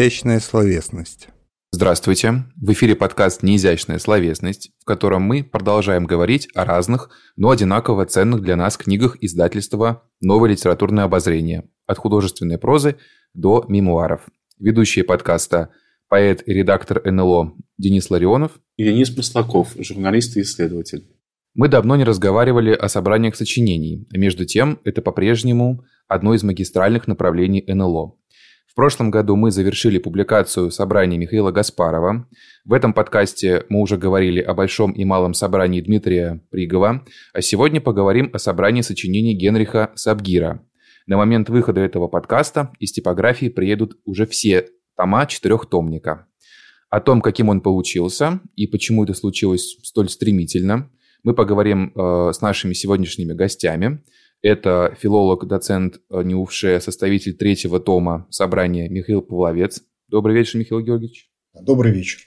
Неизящная словесность. Здравствуйте! В эфире подкаст «Неизящная словесность», в котором мы продолжаем говорить о разных, но одинаково ценных для нас книгах издательства «Новое литературное обозрение» от художественной прозы до мемуаров. Ведущие подкаста – поэт и редактор НЛО Денис Ларионов и Денис Маслаков, журналист и исследователь. Мы давно не разговаривали о собраниях сочинений, а между тем это по-прежнему одно из магистральных направлений НЛО. Прошлом году мы завершили публикацию собрания Михаила Гаспарова. В этом подкасте мы уже говорили о большом и малом собрании Дмитрия Пригова, а сегодня поговорим о собрании сочинений Генриха Сабгира. На момент выхода этого подкаста из типографии приедут уже все тома четырехтомника. О том, каким он получился и почему это случилось столь стремительно – мы поговорим э, с нашими сегодняшними гостями. Это филолог, доцент э, Неувше, составитель третьего тома собрания Михаил Павловец. Добрый вечер, Михаил Георгиевич. Добрый вечер.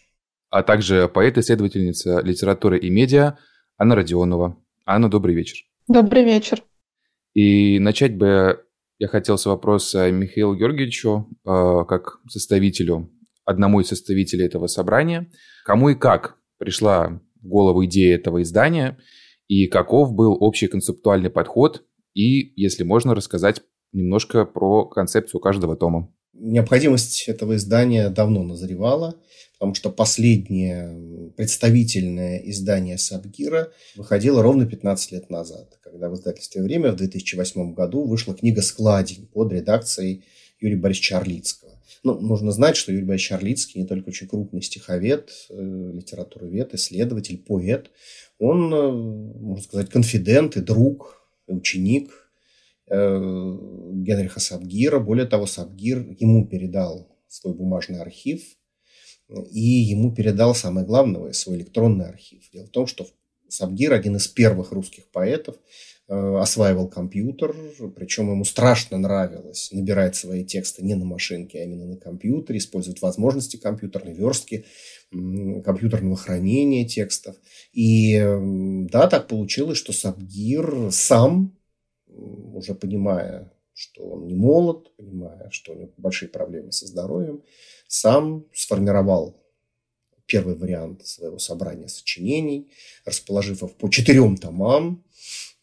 А также поэт-исследовательница литературы и медиа Анна Родионова. Анна, добрый вечер. Добрый вечер. И начать бы я хотел с вопроса Михаилу Георгиевичу, э, как составителю, одному из составителей этого собрания. Кому и как пришла в голову идея этого издания и каков был общий концептуальный подход и, если можно, рассказать немножко про концепцию каждого тома. Необходимость этого издания давно назревала, потому что последнее представительное издание Сабгира выходило ровно 15 лет назад, когда в издательстве «Время» в 2008 году вышла книга «Складень» под редакцией Юрия Борисовича Орлицкого. Ну, нужно знать, что Юрий Борисович Орлицкий не только очень крупный стиховед, э, литературовед, исследователь, поэт. Он, э, можно сказать, конфидент и друг, ученик э, Генриха Сабгира. Более того, Сабгир ему передал свой бумажный архив, и ему передал самое главное, свой электронный архив. Дело в том, что Сабгир один из первых русских поэтов, осваивал компьютер, причем ему страшно нравилось набирать свои тексты не на машинке, а именно на компьютере, использовать возможности компьютерной верстки, компьютерного хранения текстов. И да, так получилось, что Сабгир сам, уже понимая, что он не молод, понимая, что у него большие проблемы со здоровьем, сам сформировал первый вариант своего собрания сочинений, расположив их по четырем томам,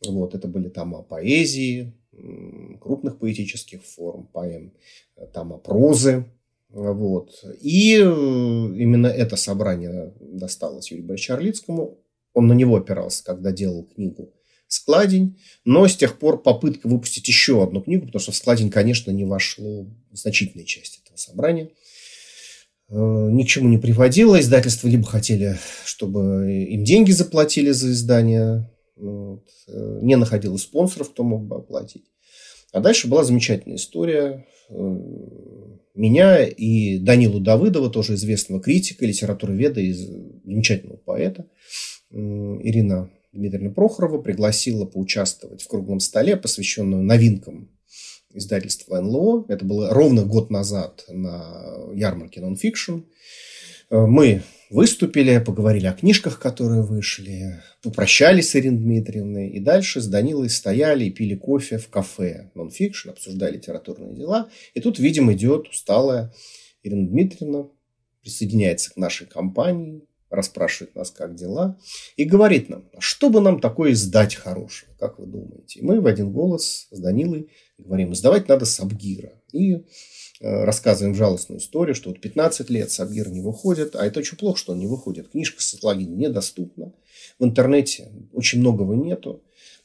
вот, это были тома поэзии, крупных поэтических форм, поэм, тома прозы. Вот. И э, именно это собрание досталось Юрию Борисовичу. Он на него опирался, когда делал книгу «Складень». Но с тех пор попытка выпустить еще одну книгу, потому что в «Складень», конечно, не вошло значительная часть этого собрания э, ни к чему не приводило. Издательства либо хотели, чтобы им деньги заплатили за издание вот. Э, не находила спонсоров, кто мог бы оплатить. А дальше была замечательная история. Э, меня и Данилу Давыдова, тоже известного критика, литературоведа и замечательного поэта, Ирина Дмитриевна Прохорова пригласила поучаствовать в круглом столе, посвященном новинкам издательства НЛО. Это было ровно год назад на ярмарке Nonfiction. Э, мы выступили, поговорили о книжках, которые вышли, попрощались с Ириной Дмитриевной, и дальше с Данилой стояли и пили кофе в кафе нонфикшн, обсуждали литературные дела. И тут, видимо, идет усталая Ирина Дмитриевна, присоединяется к нашей компании, расспрашивает нас, как дела, и говорит нам, что бы нам такое издать хорошего, как вы думаете? Мы в один голос с Данилой говорим, издавать надо Сабгира. И Э, рассказываем жалостную историю, что вот 15 лет Сабгир не выходит, а это очень плохо, что он не выходит. Книжка с логин недоступна. В интернете очень многого нету.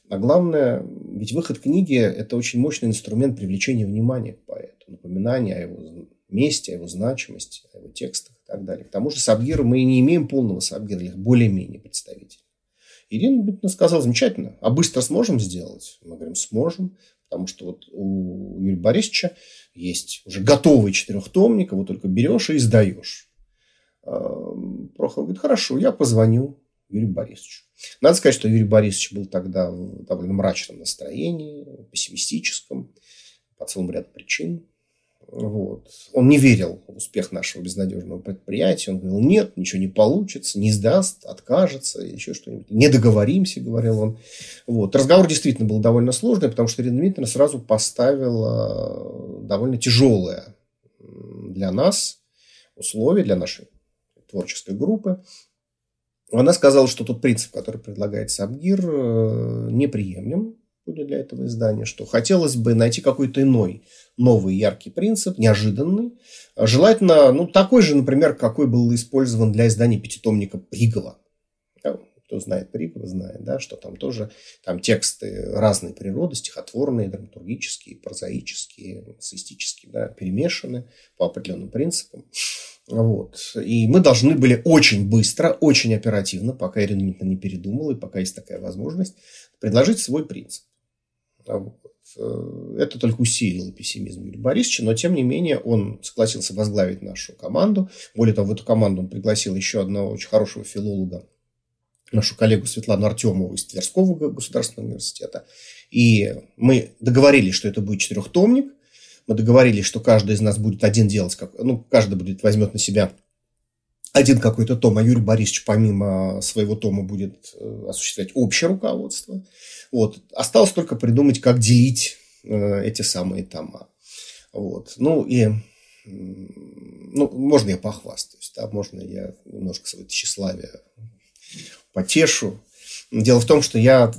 А главное, ведь выход книги – это очень мощный инструмент привлечения внимания к поэту, напоминания о его месте, о его значимости, о его текстах так далее. К тому же Сабгира мы не имеем полного Сабгира, или более-менее представителей. Ирина Битна сказала, замечательно, а быстро сможем сделать? Мы говорим, сможем, потому что вот у Юрия Борисовича есть уже готовый четырехтомник, его только берешь и издаешь. Прохор говорит, хорошо, я позвоню Юрию Борисовичу. Надо сказать, что Юрий Борисович был тогда в довольно мрачном настроении, пессимистическом, по целому ряду причин. Вот. Он не верил в успех нашего безнадежного предприятия. Он говорил, нет, ничего не получится, не сдаст, откажется, еще что-нибудь. Не договоримся, говорил он. Вот. Разговор действительно был довольно сложный, потому что Ирина Дмитриевна сразу поставила довольно тяжелое для нас условий, для нашей творческой группы. Она сказала, что тот принцип, который предлагает Сабгир, э, неприемлем будет для этого издания, что хотелось бы найти какой-то иной, новый, яркий принцип, неожиданный. Желательно, ну, такой же, например, какой был использован для издания пятитомника Пригова. Кто знает Пригова, знает, да, что там тоже там тексты разной природы, стихотворные, драматургические, прозаические, эссеистические, да, перемешаны по определенным принципам. Вот. И мы должны были очень быстро, очень оперативно, пока Ирина Дмитриевна не передумала, и пока есть такая возможность, предложить свой принцип. Э, это только усилило пессимизм Юрия Борисовича, но тем не менее он согласился возглавить нашу команду. Более того, в эту команду он пригласил еще одного очень хорошего филолога, нашу коллегу Светлану Артемову из Тверского государственного университета. И мы договорились, что это будет четырехтомник. Мы договорились, что каждый из нас будет один делать, как, ну, каждый будет возьмет на себя один какой-то том, а Юрий Борисович помимо своего тома будет э, осуществлять общее руководство. Вот. Осталось только придумать, как делить э, эти самые тома. Вот. Ну и ну, можно я похвастаюсь, да, можно я немножко свое тщеславие потешу. Дело в том, что я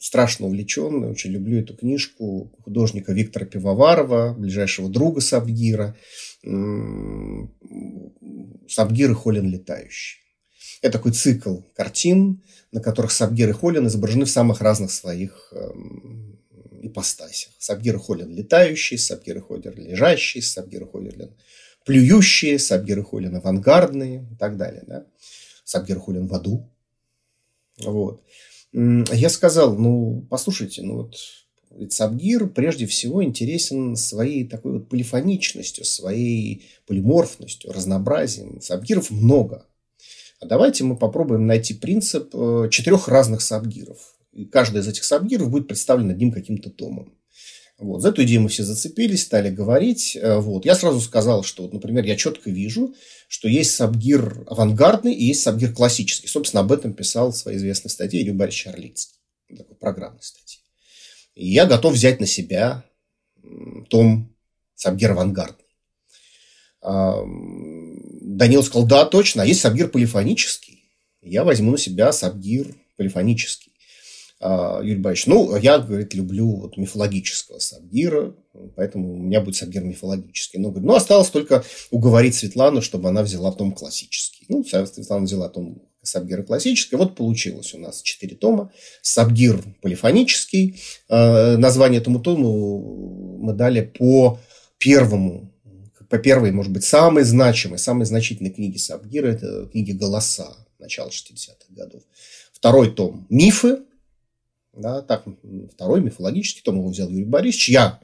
страшно увлечен, очень люблю эту книжку художника Виктора Пивоварова, ближайшего друга Сабгира. Сабгир и Холин летающий. Это такой цикл картин, на которых Сабгир и Холин изображены в самых разных своих эм, ипостасях. Сабгир и Холин летающий, Сабгир и Холин лежащий, Сабгир и Холин плюющие, Сабгир и Холин авангардные и так далее. Да? Сабгир и Холин в аду. Вот. Я сказал, ну, послушайте, ну вот Сабгир прежде всего интересен своей такой вот полифоничностью, своей полиморфностью, разнообразием. Сабгиров много. А давайте мы попробуем найти принцип э, четырех разных сабгиров. И каждый из этих сабгиров будет представлен одним каким-то томом. Вот. За эту идею мы все зацепились, стали говорить. Э, вот. Я сразу сказал, что, вот, например, я четко вижу, что есть сабгир авангардный и есть сабгир классический. Собственно, об этом писал в своей известной статье Любарь Чарлицкий. Такой программной статье. И я готов взять на себя том сабгир авангардный. Данил сказал, да, точно, а есть сабгир полифонический. Я возьму на себя сабгир полифонический. А, Юрий Борисович, ну, я, говорит, люблю вот мифологического сабгира, поэтому у меня будет сабгир мифологический. Ну, говорит, ну, осталось только уговорить Светлану, чтобы она взяла том классический. Ну, Светлана взяла том сабгира классический. Вот получилось у нас четыре тома. Сабгир полифонический. А, название этому тому мы дали по первому по первой, может быть, самой значимой, самой значительной книге Сабгира, это книги «Голоса» начала 60-х годов. Второй том «Мифы», да, так, второй мифологический том его взял Юрий Борисович. Я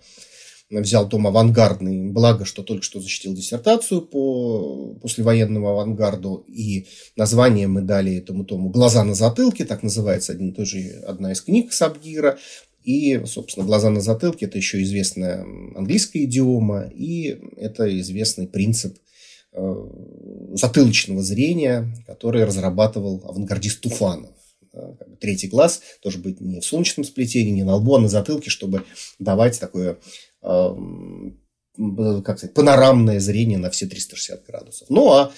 взял том авангардный, благо, что только что защитил диссертацию по послевоенному авангарду, и название мы дали этому тому «Глаза на затылке», так называется один, тоже одна из книг Сабгира. И, собственно, глаза на затылке – это еще известная английская идиома, и это известный принцип э, затылочного зрения, который разрабатывал авангардист Туфанов. Третий глаз тоже быть не в солнечном сплетении, не на лбу, а на затылке, чтобы давать такое э, как сказать, панорамное зрение на все 360 градусов. Ну, а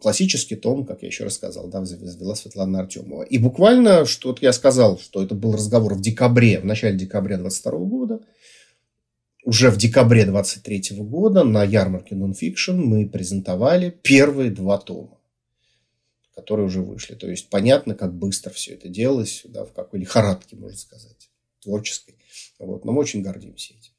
классический том, как я еще рассказал, да, вела Светлана Артемова. И буквально, что вот я сказал, что это был разговор в декабре, в начале декабря 22 года, уже в декабре 23 года на ярмарке Nonfiction мы презентовали первые два тома, которые уже вышли. То есть понятно, как быстро все это делалось, да, в какой лихорадке, можно сказать, творческой. Вот. Но мы очень гордимся этим.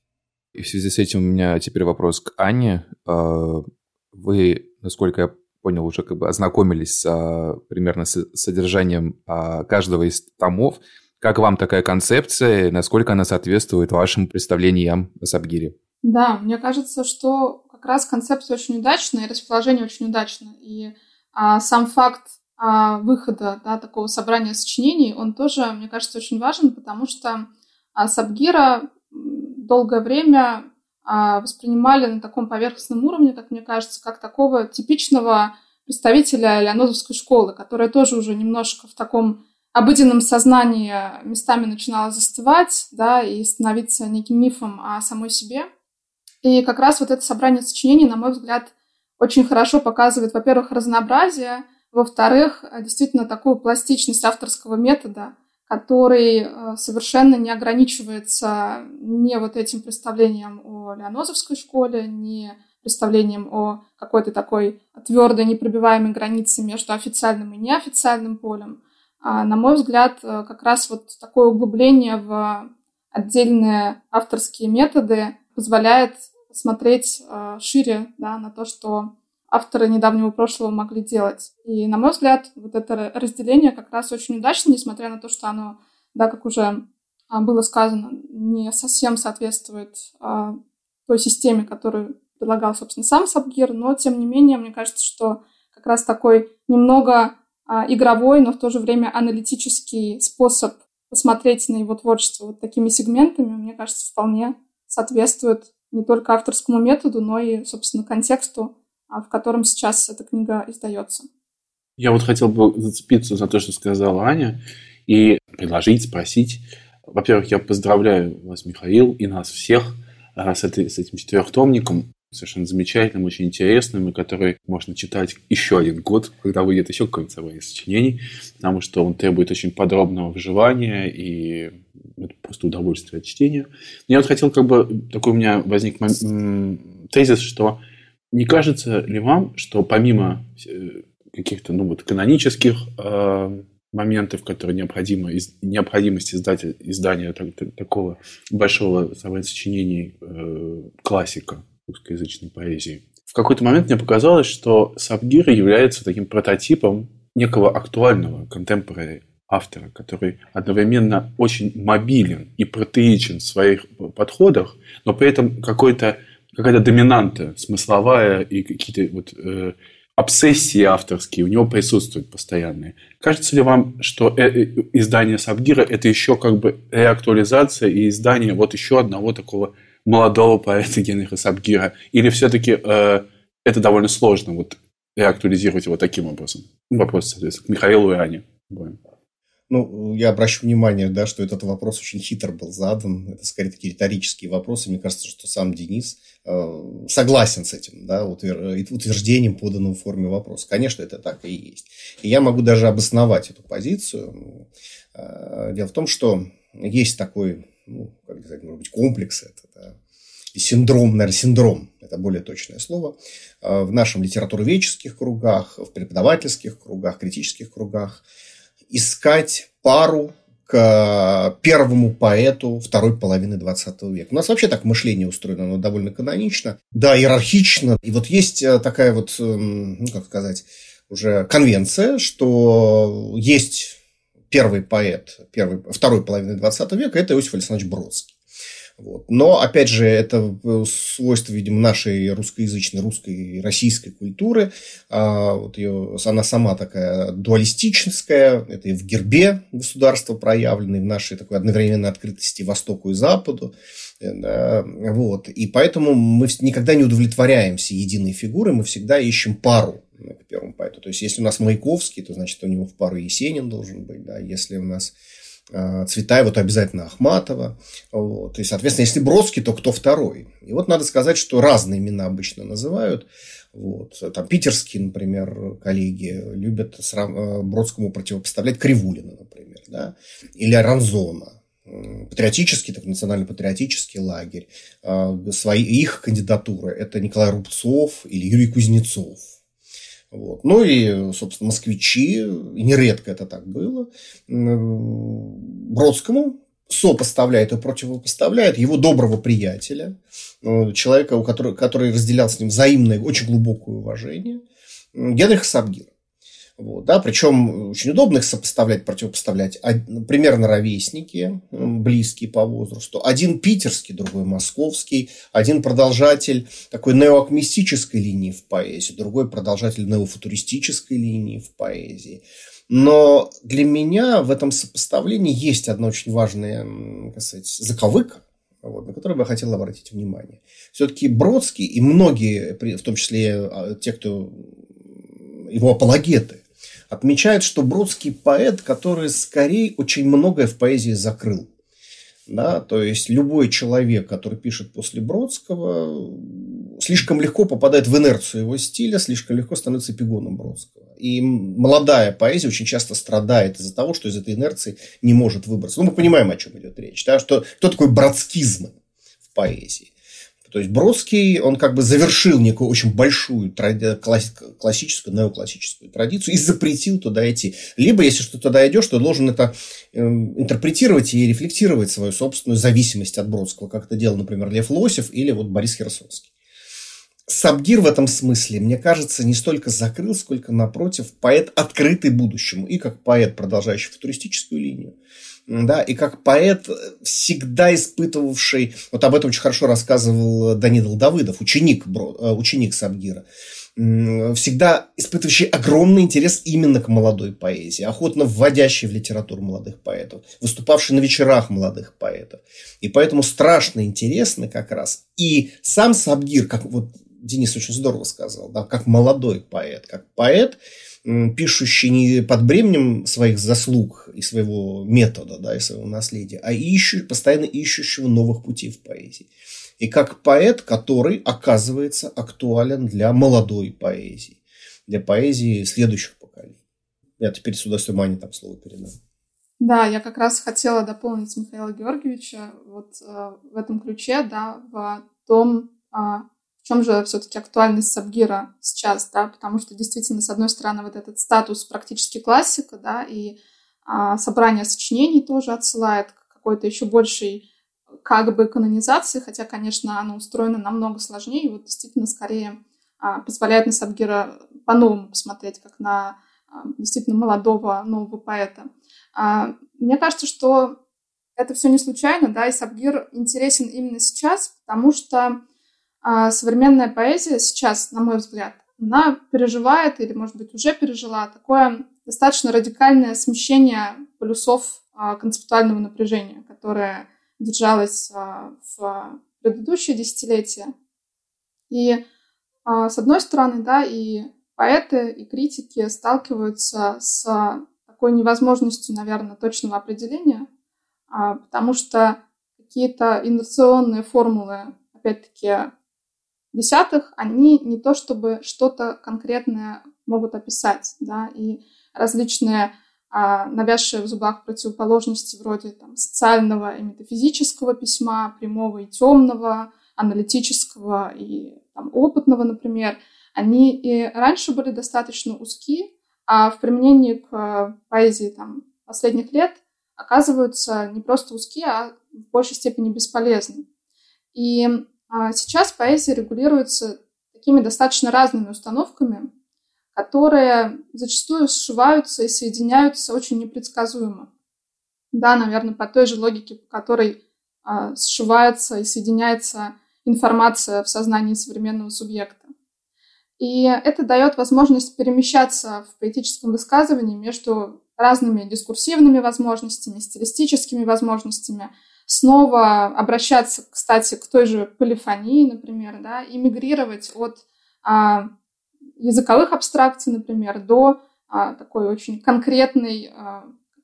И в связи с этим у меня теперь вопрос к Анне. А, вы, насколько я понял, уже как бы ознакомились с, а, примерно с содержанием а, каждого из томов. Как вам такая концепция, насколько она соответствует вашим представлениям о Сабгире? Да, мне кажется, что как раз концепция очень удачная, и расположение очень удачно. И а, сам факт а, выхода да, такого собрания сочинений, он тоже, мне кажется, очень важен, потому что а, Сабгира долгое время воспринимали на таком поверхностном уровне, как мне кажется, как такого типичного представителя Леонозовской школы, которая тоже уже немножко в таком обыденном сознании местами начинала застывать, да, и становиться неким мифом о самой себе. И как раз вот это собрание сочинений, на мой взгляд, очень хорошо показывает, во-первых, разнообразие, во-вторых, действительно такую пластичность авторского метода, который э, совершенно не ограничивается ни вот этим представлением о Леонозовской школе, ни представлением о какой-то такой твердой, непробиваемой границе между официальным и неофициальным полем. А, на мой взгляд, э, как раз вот такое углубление в отдельные авторские методы позволяет смотреть э, шире да, на то, что авторы недавнего прошлого могли делать. И, на мой взгляд, вот это разделение как раз очень удачно, несмотря на то, что оно, да, как уже а, было сказано, не совсем соответствует а, той системе, которую предлагал, собственно, сам Сабгир, но, тем не менее, мне кажется, что как раз такой немного а, игровой, но в то же время аналитический способ посмотреть на его творчество вот такими сегментами, мне кажется, вполне соответствует не только авторскому методу, но и, собственно, контексту, а, в котором сейчас эта книга издается. Я вот хотел бы зацепиться за то, что сказала Аня, и предложить, спросить. Во-первых, я поздравляю вас, Михаил, и нас всех с, этой, с этим четырехтомником совершенно замечательным, очень интересным, и который можно читать еще один год, когда выйдет еще какое-нибудь собрание сочинений, потому что он требует очень подробного вживания, и это просто удовольствие от чтения. Но я вот хотел как бы, такой у меня возник тезис, что не кажется ли вам, что помимо э, каких-то ну, вот, канонических э, моментов, которые необходимо, из, необходимость издать, издания так, такого большого собрания сочинений э, классика русскоязычной поэзии, в какой-то момент мне показалось, что Сабгир является таким прототипом некого актуального контемпорари автора, который одновременно очень мобилен и протеичен в своих подходах, но при этом какой-то какая-то доминанта смысловая и какие-то вот э, обсессии авторские у него присутствуют постоянные. Кажется ли вам, что э, э, издание Сабгира это еще как бы реактуализация и издание вот еще одного такого молодого поэта Генриха Сабгира? Или все-таки э, это довольно сложно вот реактуализировать его таким образом? Вопрос, соответственно, к Михаилу и Ане. Будем. Ну, я обращу внимание, да, что этот вопрос очень хитро был задан. Это скорее такие риторические вопросы. Мне кажется, что сам Денис э, согласен с этим, да, утверждением, поданным в форме вопроса. Конечно, это так и есть. И я могу даже обосновать эту позицию. Э, дело в том, что есть такой, ну, как сказать, может быть, комплекс это, да, синдром, наверное, синдром, это более точное слово, э, в нашем литературоведческих кругах, в преподавательских кругах, критических кругах – искать пару к первому поэту второй половины 20 века. У нас вообще так мышление устроено, оно довольно канонично, да, иерархично. И вот есть э, такая вот, эм, ну, как сказать, уже конвенция, что есть первый поэт первый, второй половины 20 века, это Иосиф Александрович Бродский. Вот. Но, опять же, это свойство, видимо, нашей русскоязычной, русской российской культуры. А, вот ее, она сама такая дуалистическая. Это и в гербе государства проявлено, и в нашей такой одновременной открытости Востоку и Западу. Э, вот. И поэтому мы никогда не удовлетворяемся единой фигурой, мы всегда ищем пару к первому поэту. То есть, если у нас Маяковский, то, значит, у него в пару Есенин должен быть. Да? Если у нас Цветаева, то обязательно Ахматова. Вот. И, соответственно, если Бродский, то кто второй? И вот надо сказать, что разные имена обычно называют. Вот. Там питерские, например, коллеги любят э, Бродскому противопоставлять Кривулина, например, да? или Ранзона патриотический, так национально-патриотический лагерь. А, свои, их кандидатуры – это Николай Рубцов или Юрий Кузнецов. Вот. Ну и, собственно, москвичи, и нередко это так было, Бродскому сопоставляет и противопоставляет его доброго приятеля, э, человека, у которого, который разделял с ним взаимное, очень глубокое уважение, Генриха Сабгира. Вот, да, причем очень удобно их сопоставлять, противопоставлять. Примерно ровесники, близкие по возрасту. Один питерский, другой московский. Один продолжатель такой неоакмистической линии в поэзии, другой продолжатель неофутуристической линии в поэзии. Но для меня в этом сопоставлении есть одна очень важная, как сказать, заковыка, вот, на которую бы я хотел обратить внимание. Все-таки Бродский и многие, в том числе а, те, кто его апологеты, отмечает, что Бродский поэт, который скорее очень многое в поэзии закрыл. Да? То есть любой человек, который пишет после Бродского, слишком легко попадает в инерцию его стиля, слишком легко становится эпигоном Бродского. И молодая поэзия очень часто страдает из-за того, что из этой инерции не может выбраться. Ну, мы понимаем, о чем идет речь. Да? Что, кто такой бродскизм в поэзии? То есть Бродский, он как бы завершил некую очень большую тради... классическую, неоклассическую традицию и запретил туда идти. Либо, если что туда идешь, то должен это э, интерпретировать и рефлектировать свою собственную зависимость от Бродского, как это делал, например, Лев Лосев или вот Борис Херсонский. Сабгир в этом смысле, мне кажется, не столько закрыл, сколько, напротив, поэт открытый будущему. И как поэт, продолжающий футуристическую линию, да, и как поэт, всегда испытывавший, вот об этом очень хорошо рассказывал Данидл Давыдов, ученик, э, ученик Сабгира, всегда испытывающий огромный интерес именно к молодой поэзии, охотно вводящий в литературу молодых поэтов, выступавший на вечерах молодых поэтов. И поэтому страшно интересно как раз. И сам Сабгир, как вот Денис очень здорово сказал, да, как молодой поэт, как поэт, пишущий не под бременем своих заслуг и своего метода, да, и своего наследия, а ищу, постоянно ищущего новых путей в поэзии. И как поэт, который оказывается актуален для молодой поэзии, для поэзии следующих поколений. Я теперь с удовольствием Ане там слово передам. Да, я как раз хотела дополнить Михаила Георгиевича вот э, в этом ключе, да, в том, э, чем же все-таки актуальность Сабгира сейчас, да, потому что действительно, с одной стороны, вот этот статус практически классика, да, и а, собрание сочинений тоже отсылает к какой-то еще большей как бы канонизации, хотя, конечно, оно устроено намного сложнее, и вот действительно скорее а, позволяет на Сабгира по-новому посмотреть, как на а, действительно молодого нового поэта. А, мне кажется, что это все не случайно, да, и Сабгир интересен именно сейчас, потому что а современная поэзия сейчас, на мой взгляд, она переживает или, может быть, уже пережила такое достаточно радикальное смещение полюсов а, концептуального напряжения, которое держалось а, в предыдущие десятилетия. И с одной стороны, да, и поэты, и критики сталкиваются с такой невозможностью, наверное, точного определения, потому что какие-то инерционные формулы, опять-таки, десятых, они не то чтобы что-то конкретное могут описать, да, и различные а, навязшие в зубах противоположности вроде там, социального и метафизического письма, прямого и темного, аналитического и там, опытного, например, они и раньше были достаточно узки, а в применении к поэзии там, последних лет оказываются не просто узкие, а в большей степени бесполезны. И а сейчас поэзия регулируется такими достаточно разными установками, которые зачастую сшиваются и соединяются очень непредсказуемо. Да, наверное, по той же логике, по которой а, сшивается и соединяется информация в сознании современного субъекта. И это дает возможность перемещаться в поэтическом высказывании между разными дискурсивными возможностями, стилистическими возможностями – снова обращаться, кстати, к той же полифонии, например, да, и мигрировать от а, языковых абстракций, например, до а, такой очень конкретной, а,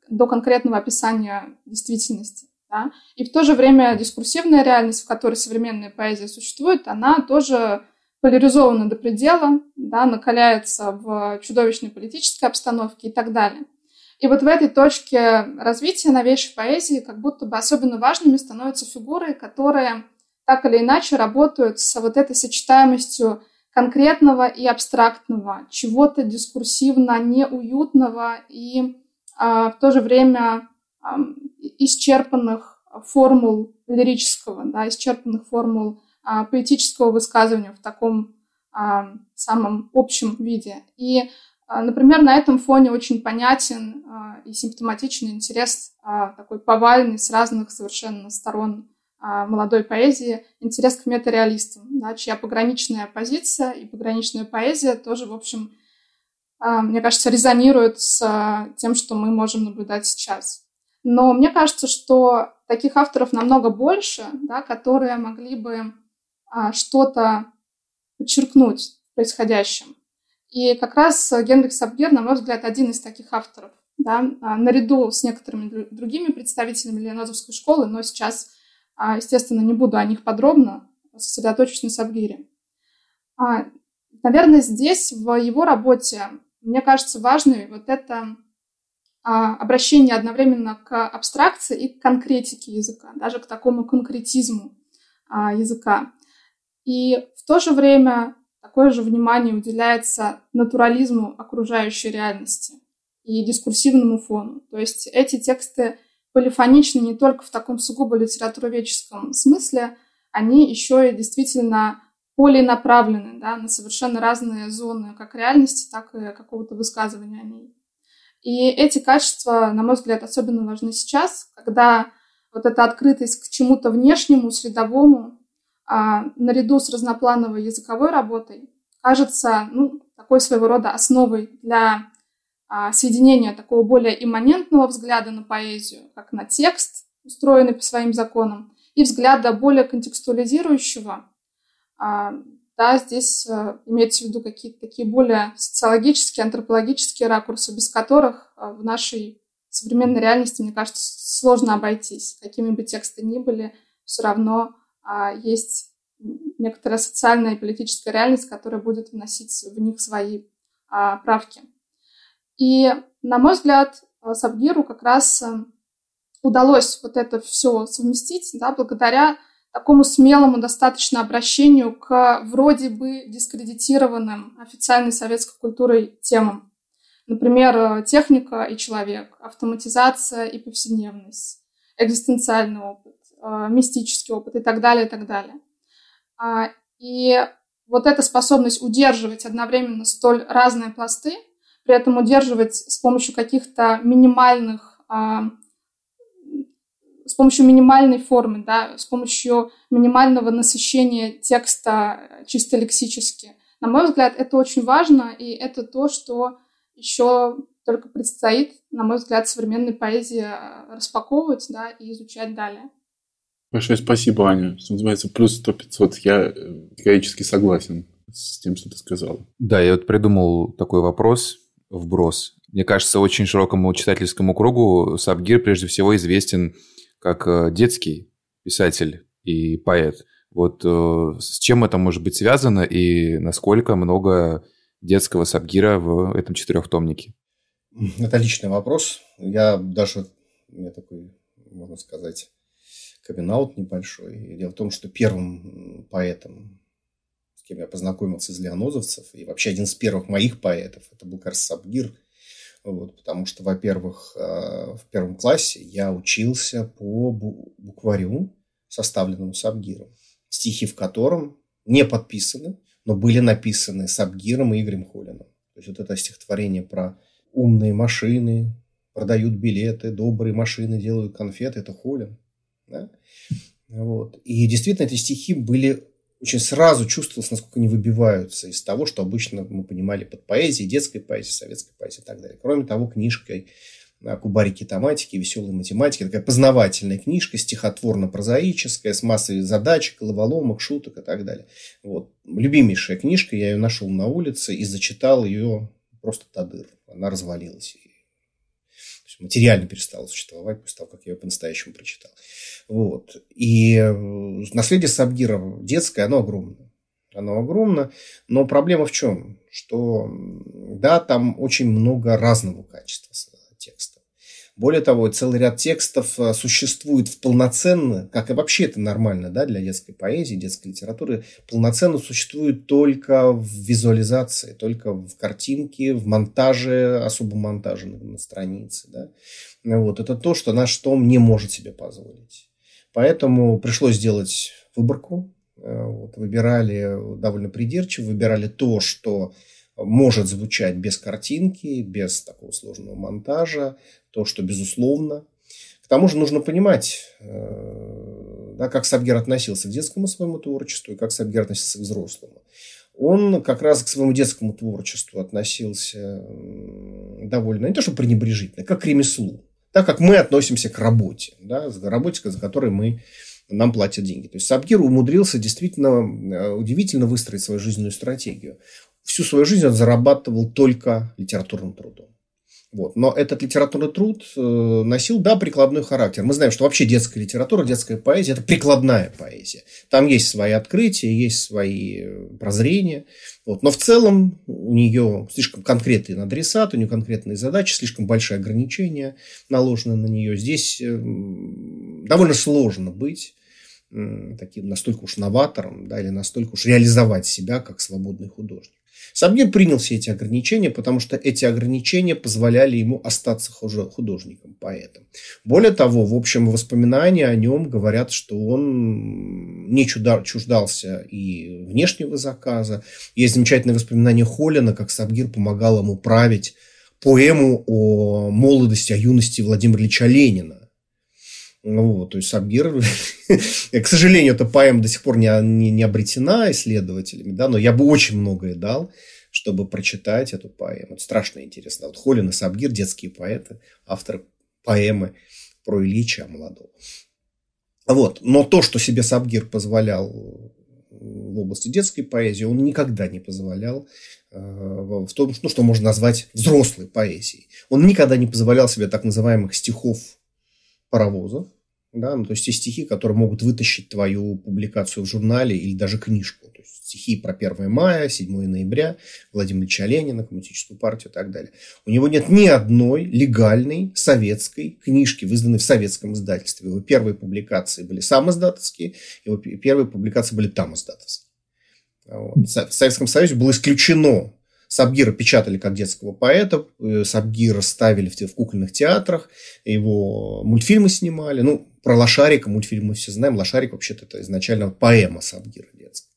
до конкретного описания действительности. Да? И в то же время дискурсивная реальность, в которой современная поэзия существует, она тоже поляризована до предела, да, накаляется в чудовищной политической обстановке и так далее. И вот в этой точке развития новейшей поэзии как будто бы особенно важными становятся фигуры, которые так или иначе работают с вот этой сочетаемостью конкретного и абстрактного, чего-то дискурсивно неуютного и а, в то же время а, исчерпанных формул лирического, да, исчерпанных формул а, поэтического высказывания в таком а, самом общем виде. И например, на этом фоне очень понятен а, и симптоматичный интерес а, такой повальный с разных совершенно сторон молодой поэзии, интерес к метареалистам, да, чья пограничная позиция и пограничная поэзия тоже, в общем, мне кажется, резонируют с тем, что мы можем наблюдать сейчас. Но мне кажется, что таких авторов намного больше, да, которые могли бы что-то подчеркнуть в происходящем. И как раз Генрих Сабгер, на мой взгляд, один из таких авторов. да, а, наряду с некоторыми другими представителями Ленозовской школы, но сейчас, а, естественно, не буду о них подробно, сосредоточусь на Сабгире. А, наверное, здесь, в его работе, мне кажется важной вот это обращение одновременно к абстракции и к конкретике языка, даже к такому конкретизму языка. И в то же время такое же внимание уделяется натурализму окружающей реальности и дискурсивному фону. То есть эти тексты полифоничны не только в таком сугубо литературоведческом смысле, они еще и действительно полинаправлены да, на совершенно разные зоны как реальности, так и какого-то высказывания о ней. И эти качества, на мой взгляд, особенно важны сейчас, когда вот эта открытость к чему-то внешнему, средовому, а, наряду с разноплановой языковой работой, кажется ну, такой своего рода основой для а, соединения такого более имманентного взгляда на поэзию, как на текст, устроенный по своим законам, и взгляда более контекстуализирующего. А, да, здесь а, имеется в виду какие-то такие более социологические, антропологические ракурсы, без которых а, в нашей современной реальности, мне кажется, сложно обойтись. Какими бы тексты ни были, все равно есть некоторая социальная и политическая реальность, которая будет вносить в них свои а, правки. И, на мой взгляд, э, Сабгиру как раз э, удалось вот это все совместить, да, благодаря такому смелому достаточно обращению к вроде бы дискредитированным официальной советской культурой темам. Например, э, техника и человек, автоматизация и повседневность, экзистенциальный опыт, мистический опыт и так далее, и так далее. А, и вот эта способность удерживать одновременно столь разные пласты – при этом удерживать с помощью каких-то минимальных, а, с помощью минимальной формы, да, с помощью минимального насыщения текста чисто лексически. На мой взгляд, это очень важно, и это то, что еще только предстоит, на мой взгляд, современной поэзии распаковывать да, и изучать далее. Большое спасибо, Аня. Что называется, плюс 100-500. Я э, категорически согласен с тем, что ты сказала. Да, я вот придумал такой вопрос вброс. Мне кажется, очень широкому читательскому кругу Сабгир прежде всего известен как э, детский писатель и поэт. Вот э, с чем это может быть связано и насколько много детского Сабгира в этом четырехтомнике? Это личный вопрос. Я даже, у меня такой, можно сказать, камин небольшой. Дело в том, что первым поэтом, с кем я познакомился из леонозовцев, и вообще один из первых моих поэтов, это был Карс Сабгир, вот, потому что, во-первых, э, в первом классе я учился по букварю, составленному Сабгиром, стихи в котором не подписаны, но были написаны Сабгиром и Игорем Холином. То есть вот это стихотворение про умные машины, продают билеты, добрые машины делают конфеты, это Холин. Да? Вот. И действительно эти стихи были очень сразу чувствовалось, насколько они выбиваются из того, что обычно мы понимали под поэзией, детской поэзией, советской поэзией и так далее. Кроме того, книжкой кубарики тематики, веселой математики, такая познавательная книжка, стихотворно-прозаическая, с массой задач, головоломок, шуток и так далее. Вот. Любимейшая книжка, я ее нашел на улице и зачитал ее просто тадыр. Она развалилась материально перестала существовать после того, как я ее по-настоящему прочитал. Вот. И э, наследие Сабгира детское, оно огромное. Оно огромно, но проблема в чем? Что, да, там очень много разного качества. Более того, целый ряд текстов э, существует в полноценно, как и вообще это нормально да, для детской поэзии, детской литературы, полноценно существует только в визуализации, только в картинке, в монтаже, особом монтаже на, странице. Да. Вот, это то, что наш том не может себе позволить. Поэтому пришлось сделать выборку. Э, вот, выбирали довольно придирчиво, выбирали то, что может звучать без картинки, без такого сложного монтажа, то, что безусловно. К тому же нужно понимать, э, да, как Сабгер относился к детскому своему творчеству и как Сабгер относился к взрослому. Он как раз к своему детскому творчеству относился довольно, не то что пренебрежительно, как к ремеслу. Так как мы относимся к работе, да, работе, за которой мы нам платят деньги. То есть Сабгир умудрился действительно э, удивительно выстроить свою жизненную стратегию. Всю свою жизнь он зарабатывал только литературным трудом. Вот. Но этот литературный труд э, носил, да, прикладной характер. Мы знаем, что вообще детская литература, детская поэзия – это прикладная поэзия. Там есть свои открытия, есть свои э, прозрения. Вот. Но в целом у нее слишком конкретный адресат, у нее конкретные задачи, слишком большие ограничения наложены на нее. Здесь э, довольно сложно быть таким настолько уж новатором, да, или настолько уж реализовать себя как свободный художник. Сабгир принял все эти ограничения, потому что эти ограничения позволяли ему остаться художником, поэтом. Более того, в общем, воспоминания о нем говорят, что он не чуждался и внешнего заказа. Есть замечательное воспоминание Холина, как Сабгир помогал ему править поэму о молодости, о юности Владимира Ильича Ленина. Вот, то есть Сабгир, к сожалению, эта поэма до сих пор не, не, не обретена исследователями, да, но я бы очень многое дал, чтобы прочитать эту поэму. Это страшно интересно. Вот Холин и Сабгир, детские поэты, авторы поэмы про Ильича молодого. Вот. Но то, что себе Сабгир позволял в области детской поэзии, он никогда не позволял э, в том, ну, что можно назвать взрослой поэзией. Он никогда не позволял себе так называемых стихов паровозов, да, ну, то есть те стихи, которые могут вытащить твою публикацию в журнале или даже книжку. То есть стихи про 1 мая, 7 ноября, Владимира Ильича Ленина, коммунистическую партию и так далее. У него нет ни одной легальной советской книжки, выданной в советском издательстве. Его первые публикации были самоиздатовские, его первые публикации были там издатовские. Вот. В Советском Союзе было исключено Сабгира печатали как детского поэта, э, Сабгира ставили в, в кукольных театрах, его мультфильмы снимали. Ну, про Лошарика мультфильм мы все знаем. Лошарик вообще-то это изначально поэма Сабгира детская.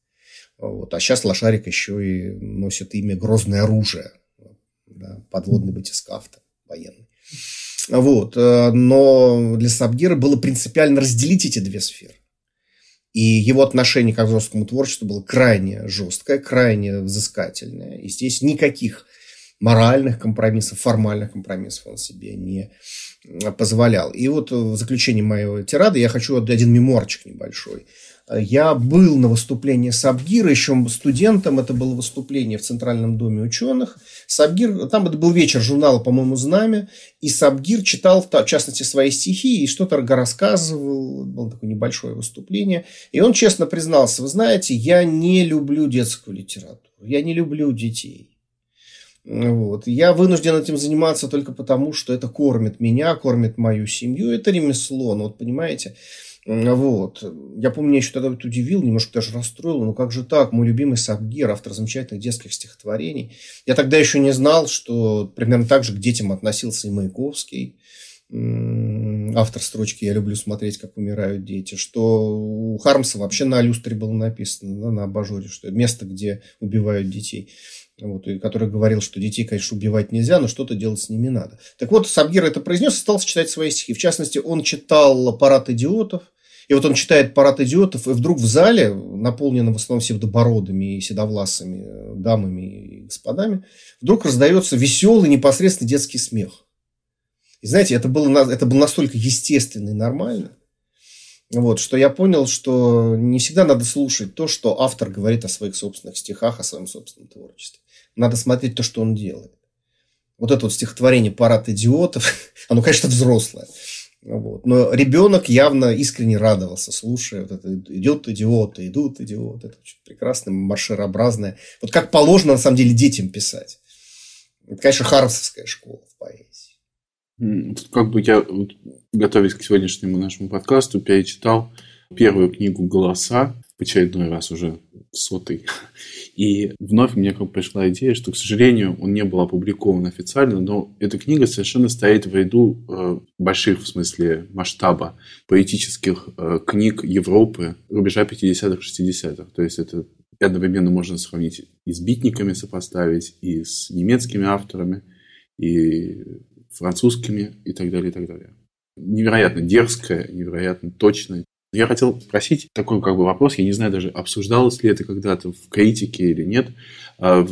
Вот. А сейчас Лошарик еще и носит имя «Грозное оружие». Да, подводный батискаф военный. Вот. Э, но для Сабгира было принципиально разделить эти две сферы. И его отношение к взрослому творчеству было крайне жесткое, крайне взыскательное. И здесь никаких моральных компромиссов, формальных компромиссов он себе не позволял. И вот в заключение моего тирады я хочу один мемуарчик небольшой – я был на выступлении Сабгира еще студентом. Это было выступление в Центральном доме ученых. Сабгир, там это был вечер журнала, по-моему, «Знамя». И Сабгир читал, в частности, свои стихи и что-то рассказывал. Было такое небольшое выступление. И он честно признался, вы знаете, я не люблю детскую литературу. Я не люблю детей. Вот. Я вынужден этим заниматься только потому, что это кормит меня, кормит мою семью. Это ремесло. Ну, вот понимаете, вот. Я помню, меня еще тогда это удивил, немножко даже расстроил. Ну как же так? Мой любимый Сабгир, автор замечательных детских стихотворений. Я тогда еще не знал, что примерно так же к детям относился и Маяковский. Автор строчки «Я люблю смотреть, как умирают дети», что у Хармса вообще на люстре было написано, да, на абажуре, что место, где убивают детей вот, и который говорил, что детей, конечно, убивать нельзя, но что-то делать с ними надо. Так вот, Сабгир это произнес и стал читать свои стихи. В частности, он читал «Парад идиотов», и вот он читает парад идиотов, и вдруг в зале, наполненном в основном седобородыми и седовласыми э, дамами и господами, вдруг раздается веселый, непосредственный детский смех. И знаете, это было, это было настолько естественно и нормально, вот, что я понял, что не всегда надо слушать то, что автор говорит о своих собственных стихах, о своем собственном творчестве. Надо смотреть то, что он делает. Вот это вот стихотворение «Парад идиотов», оно, конечно, взрослое. Вот. Но ребенок явно искренне радовался, слушая, вот это идет идиоты, идут идиоты. Это очень прекрасное, марширообразное. Вот как положено, на самом деле, детям писать. Это, конечно, Хармсовская школа в поэзии. Как бы я, готовясь к сегодняшнему нашему подкасту, перечитал первую книгу «Голоса», в очередной раз уже сотый. И вновь мне как пришла идея, что, к сожалению, он не был опубликован официально, но эта книга совершенно стоит в ряду э, больших, в смысле масштаба, поэтических э, книг Европы рубежа 50-х, 60-х. То есть это одновременно можно сравнить и с битниками сопоставить, и с немецкими авторами, и французскими, и так далее, и так далее. Невероятно дерзкая, невероятно точная, я хотел спросить такой как бы вопрос, я не знаю даже, обсуждалось ли это когда-то в критике или нет. А, в,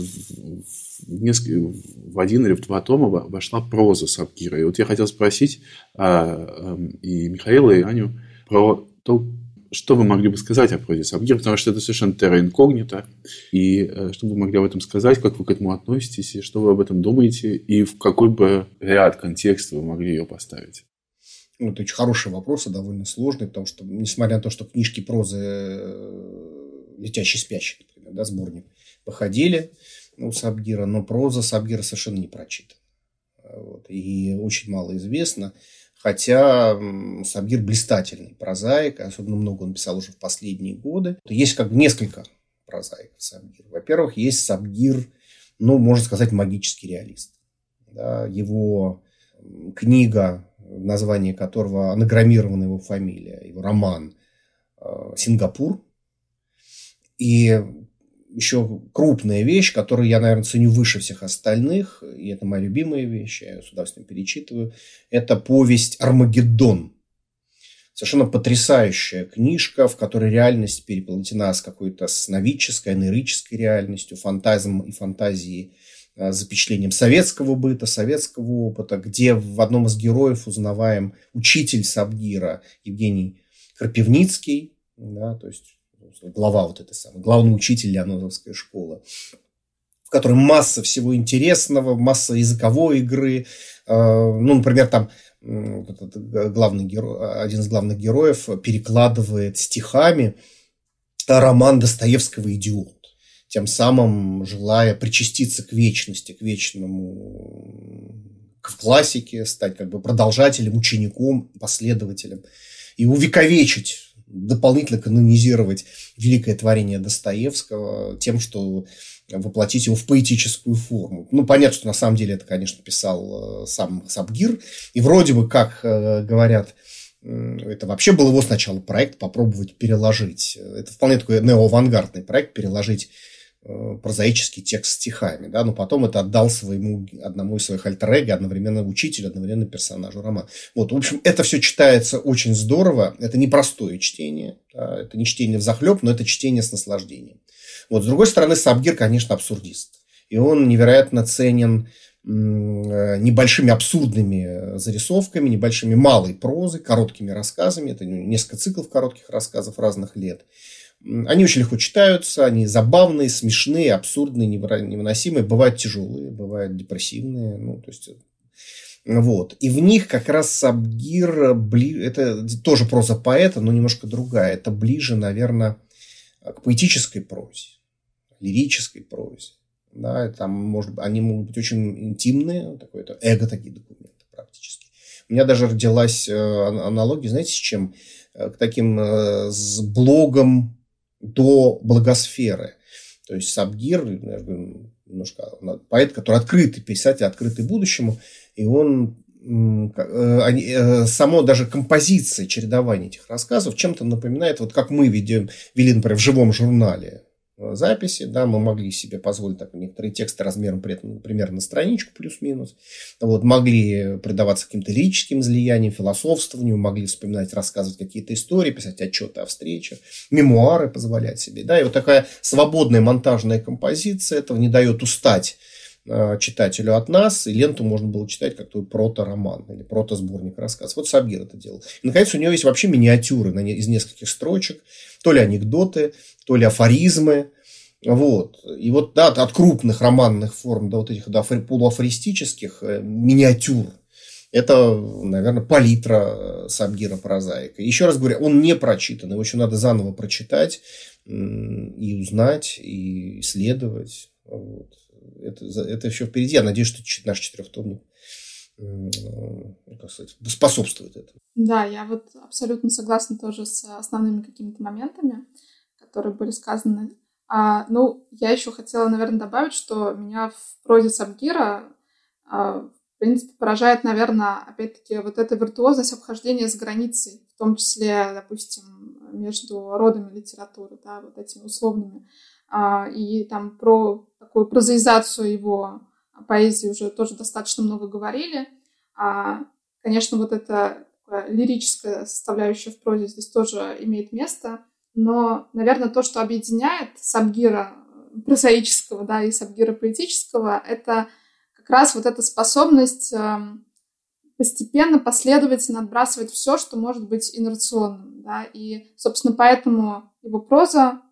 несколько, в один или в два тома вошла проза Сапкира. И вот я хотел спросить а, а, и Михаила, и Аню про то, что вы могли бы сказать о прозе Сабгир, потому что это совершенно терра инкогнито, и э, что вы могли об этом сказать, как вы к этому относитесь, и что вы об этом думаете, и в какой бы ряд контекста вы могли ее поставить? Ну, это очень хороший вопрос, и довольно сложный, потому что, несмотря на то, что книжки прозы э, «Летящий спящий», например, да, сборник, выходили у Сабгира, но проза Сабгира совершенно не прочитана. Вот, и очень мало известно. Хотя Сабгир блистательный прозаик, особенно много он писал уже в последние годы. Есть как бы несколько прозаиков Сабгир. Во-первых, есть Сабгир, ну, можно сказать, магический реалист. Да, его книга, название которого анаграммирована его фамилия, его роман э, «Сингапур». И еще крупная вещь, которую я, наверное, ценю выше всех остальных, и это моя любимая вещь, я ее с удовольствием перечитываю, это повесть «Армагеддон». Совершенно потрясающая книжка, в которой реальность переплетена с какой-то сновидческой, анерической реальностью, фантазмом и фантазией, запечатлением советского быта, советского опыта, где в одном из героев узнаваем учитель Сабгира Евгений Крапивницкий, да, то есть глава вот этой самой, главный учитель Леонидовской школы, в которой масса всего интересного, масса языковой игры. Э, ну, например, там главный герой, один из главных героев перекладывает стихами роман Достоевского «Идиот», тем самым желая причаститься к вечности, к вечному к классике, стать как бы продолжателем, учеником, последователем и увековечить дополнительно канонизировать великое творение Достоевского тем, что воплотить его в поэтическую форму. Ну, понятно, что на самом деле это, конечно, писал э, сам Сабгир. И вроде бы, как э, говорят, это вообще был его сначала проект попробовать переложить. Это вполне такой неоавангардный проект переложить прозаический текст стихами, да, но потом это отдал своему, одному из своих альтер одновременно учителю, одновременно персонажу романа. Вот, в общем, это все читается очень здорово, это непростое чтение, да, это не чтение в захлеб, но это чтение с наслаждением. Вот, с другой стороны, Сабгир, конечно, абсурдист, и он невероятно ценен э, небольшими абсурдными зарисовками, небольшими малой прозой, короткими рассказами, это несколько циклов коротких рассказов разных лет – они очень легко читаются, они забавные, смешные, абсурдные, невыносимые, бывают тяжелые, бывают депрессивные. Ну, то есть, вот. И в них как раз Сабгир, это тоже проза поэта, но немножко другая. Это ближе, наверное, к поэтической прозе, лирической прозе. Да, там, может, они могут быть очень интимные, такое это эго такие документы практически. У меня даже родилась э, аналогия, знаете, с чем? Э, к таким э, с блогом до благосферы. То есть Сабгир, немножко поэт, который открытый, писатель, открытый будущему, и он э, э, само даже композиция, чередование этих рассказов чем-то напоминает, вот как мы ведем, вели, например, в живом журнале записи, да, мы могли себе позволить так, некоторые тексты размером примерно на страничку плюс-минус, вот, могли предаваться каким-то лирическим излияниям, философствованию, могли вспоминать, рассказывать какие-то истории, писать отчеты о встречах, мемуары позволять себе, да, и вот такая свободная монтажная композиция этого не дает устать э, читателю от нас, и ленту можно было читать как твой прото-роман или прото-сборник рассказов. Вот Сабгир это делал. И, наконец, у него есть вообще миниатюры из нескольких строчек, то ли анекдоты, то ли афоризмы. Вот. И вот да, от крупных романных форм до вот этих до полуафористических э, миниатюр. Это, наверное, палитра э, Сабгира прозаика. Еще раз говорю, он не прочитан. Его еще надо заново прочитать и узнать, и исследовать. Вот. Это, это еще впереди. Я надеюсь, что наш четырехтомник как сказать, способствует этому. Да, я вот абсолютно согласна тоже с основными какими-то моментами которые были сказаны. А, ну, я еще хотела, наверное, добавить, что меня в прозе Сабгира, а, в принципе, поражает, наверное, опять-таки, вот эта виртуозность обхождения с границей, в том числе, допустим, между родами литературы, да, вот этими условными. А, и там про такую прозаизацию его поэзии уже тоже достаточно много говорили. А, конечно, вот эта лирическая составляющая в прозе здесь тоже имеет место. Но, наверное, то, что объединяет Сабгира прозаического, да, и Сабгира поэтического, это как раз вот эта способность э, постепенно, последовательно отбрасывать все, что может быть инерционным. Да? И, собственно, поэтому его проза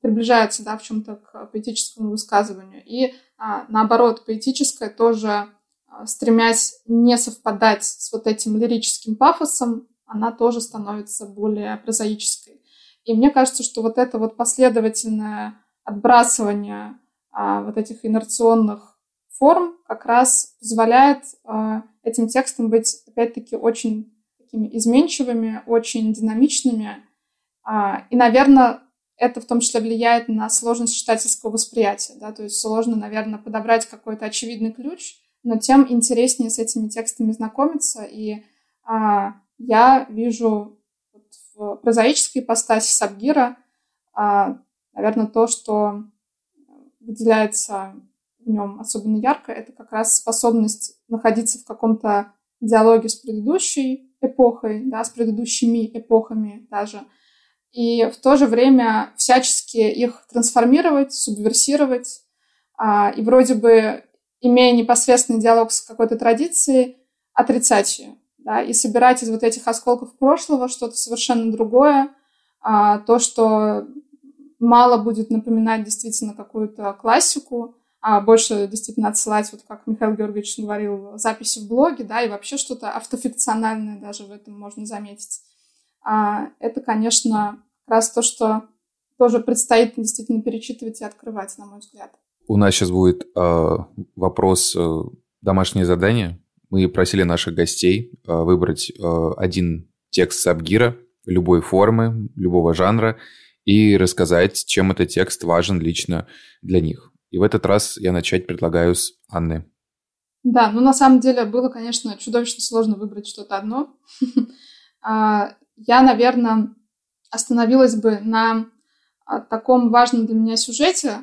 приближается да, в чем-то к поэтическому высказыванию. И а, наоборот, поэтическое тоже, а, стремясь не совпадать с вот этим лирическим пафосом, она тоже становится более прозаической. И мне кажется, что вот это вот последовательное отбрасывание а, вот этих инерционных форм как раз позволяет а, этим текстам быть, опять-таки, очень такими изменчивыми, очень динамичными. А, и, наверное, это в том числе влияет на сложность читательского восприятия. Да? То есть сложно, наверное, подобрать какой-то очевидный ключ, но тем интереснее с этими текстами знакомиться. И а, я вижу вот в прозаической ипостаси Сабгира, а, наверное, то, что выделяется в нем особенно ярко, это как раз способность находиться в каком-то диалоге с предыдущей эпохой, да, с предыдущими эпохами даже – и в то же время всячески их трансформировать, субверсировать, а, и вроде бы, имея непосредственный диалог с какой-то традицией, отрицать ее, да, и собирать из вот этих осколков прошлого что-то совершенно другое, а, то, что мало будет напоминать действительно какую-то классику, а больше действительно отсылать, вот как Михаил Георгиевич говорил, записи в блоге, да, и вообще что-то автофикциональное даже в этом можно заметить. А это, конечно, как раз то, что тоже предстоит действительно перечитывать и открывать, на мой взгляд. У нас сейчас будет э, вопрос э, домашнее задание. Мы просили наших гостей э, выбрать э, один текст Сабгира любой формы, любого жанра и рассказать, чем этот текст важен лично для них. И в этот раз я начать предлагаю с Анны. Да, ну на самом деле было, конечно, чудовищно сложно выбрать что-то одно. Я, наверное, остановилась бы на а, таком важном для меня сюжете,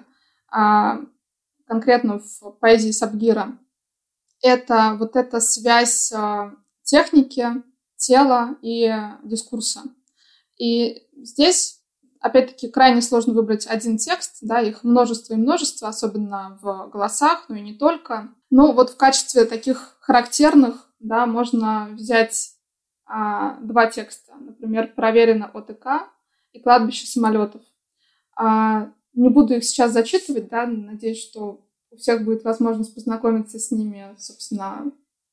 а, конкретно в поэзии Сабгира. Это вот эта связь а, техники, тела и дискурса. И здесь, опять-таки, крайне сложно выбрать один текст, да, их множество и множество, особенно в голосах, но и не только. Но вот в качестве таких характерных, да, можно взять а, два текста. Например, «Проверено ОТК» и «Кладбище самолетов». А, не буду их сейчас зачитывать, да, надеюсь, что у всех будет возможность познакомиться с ними, собственно,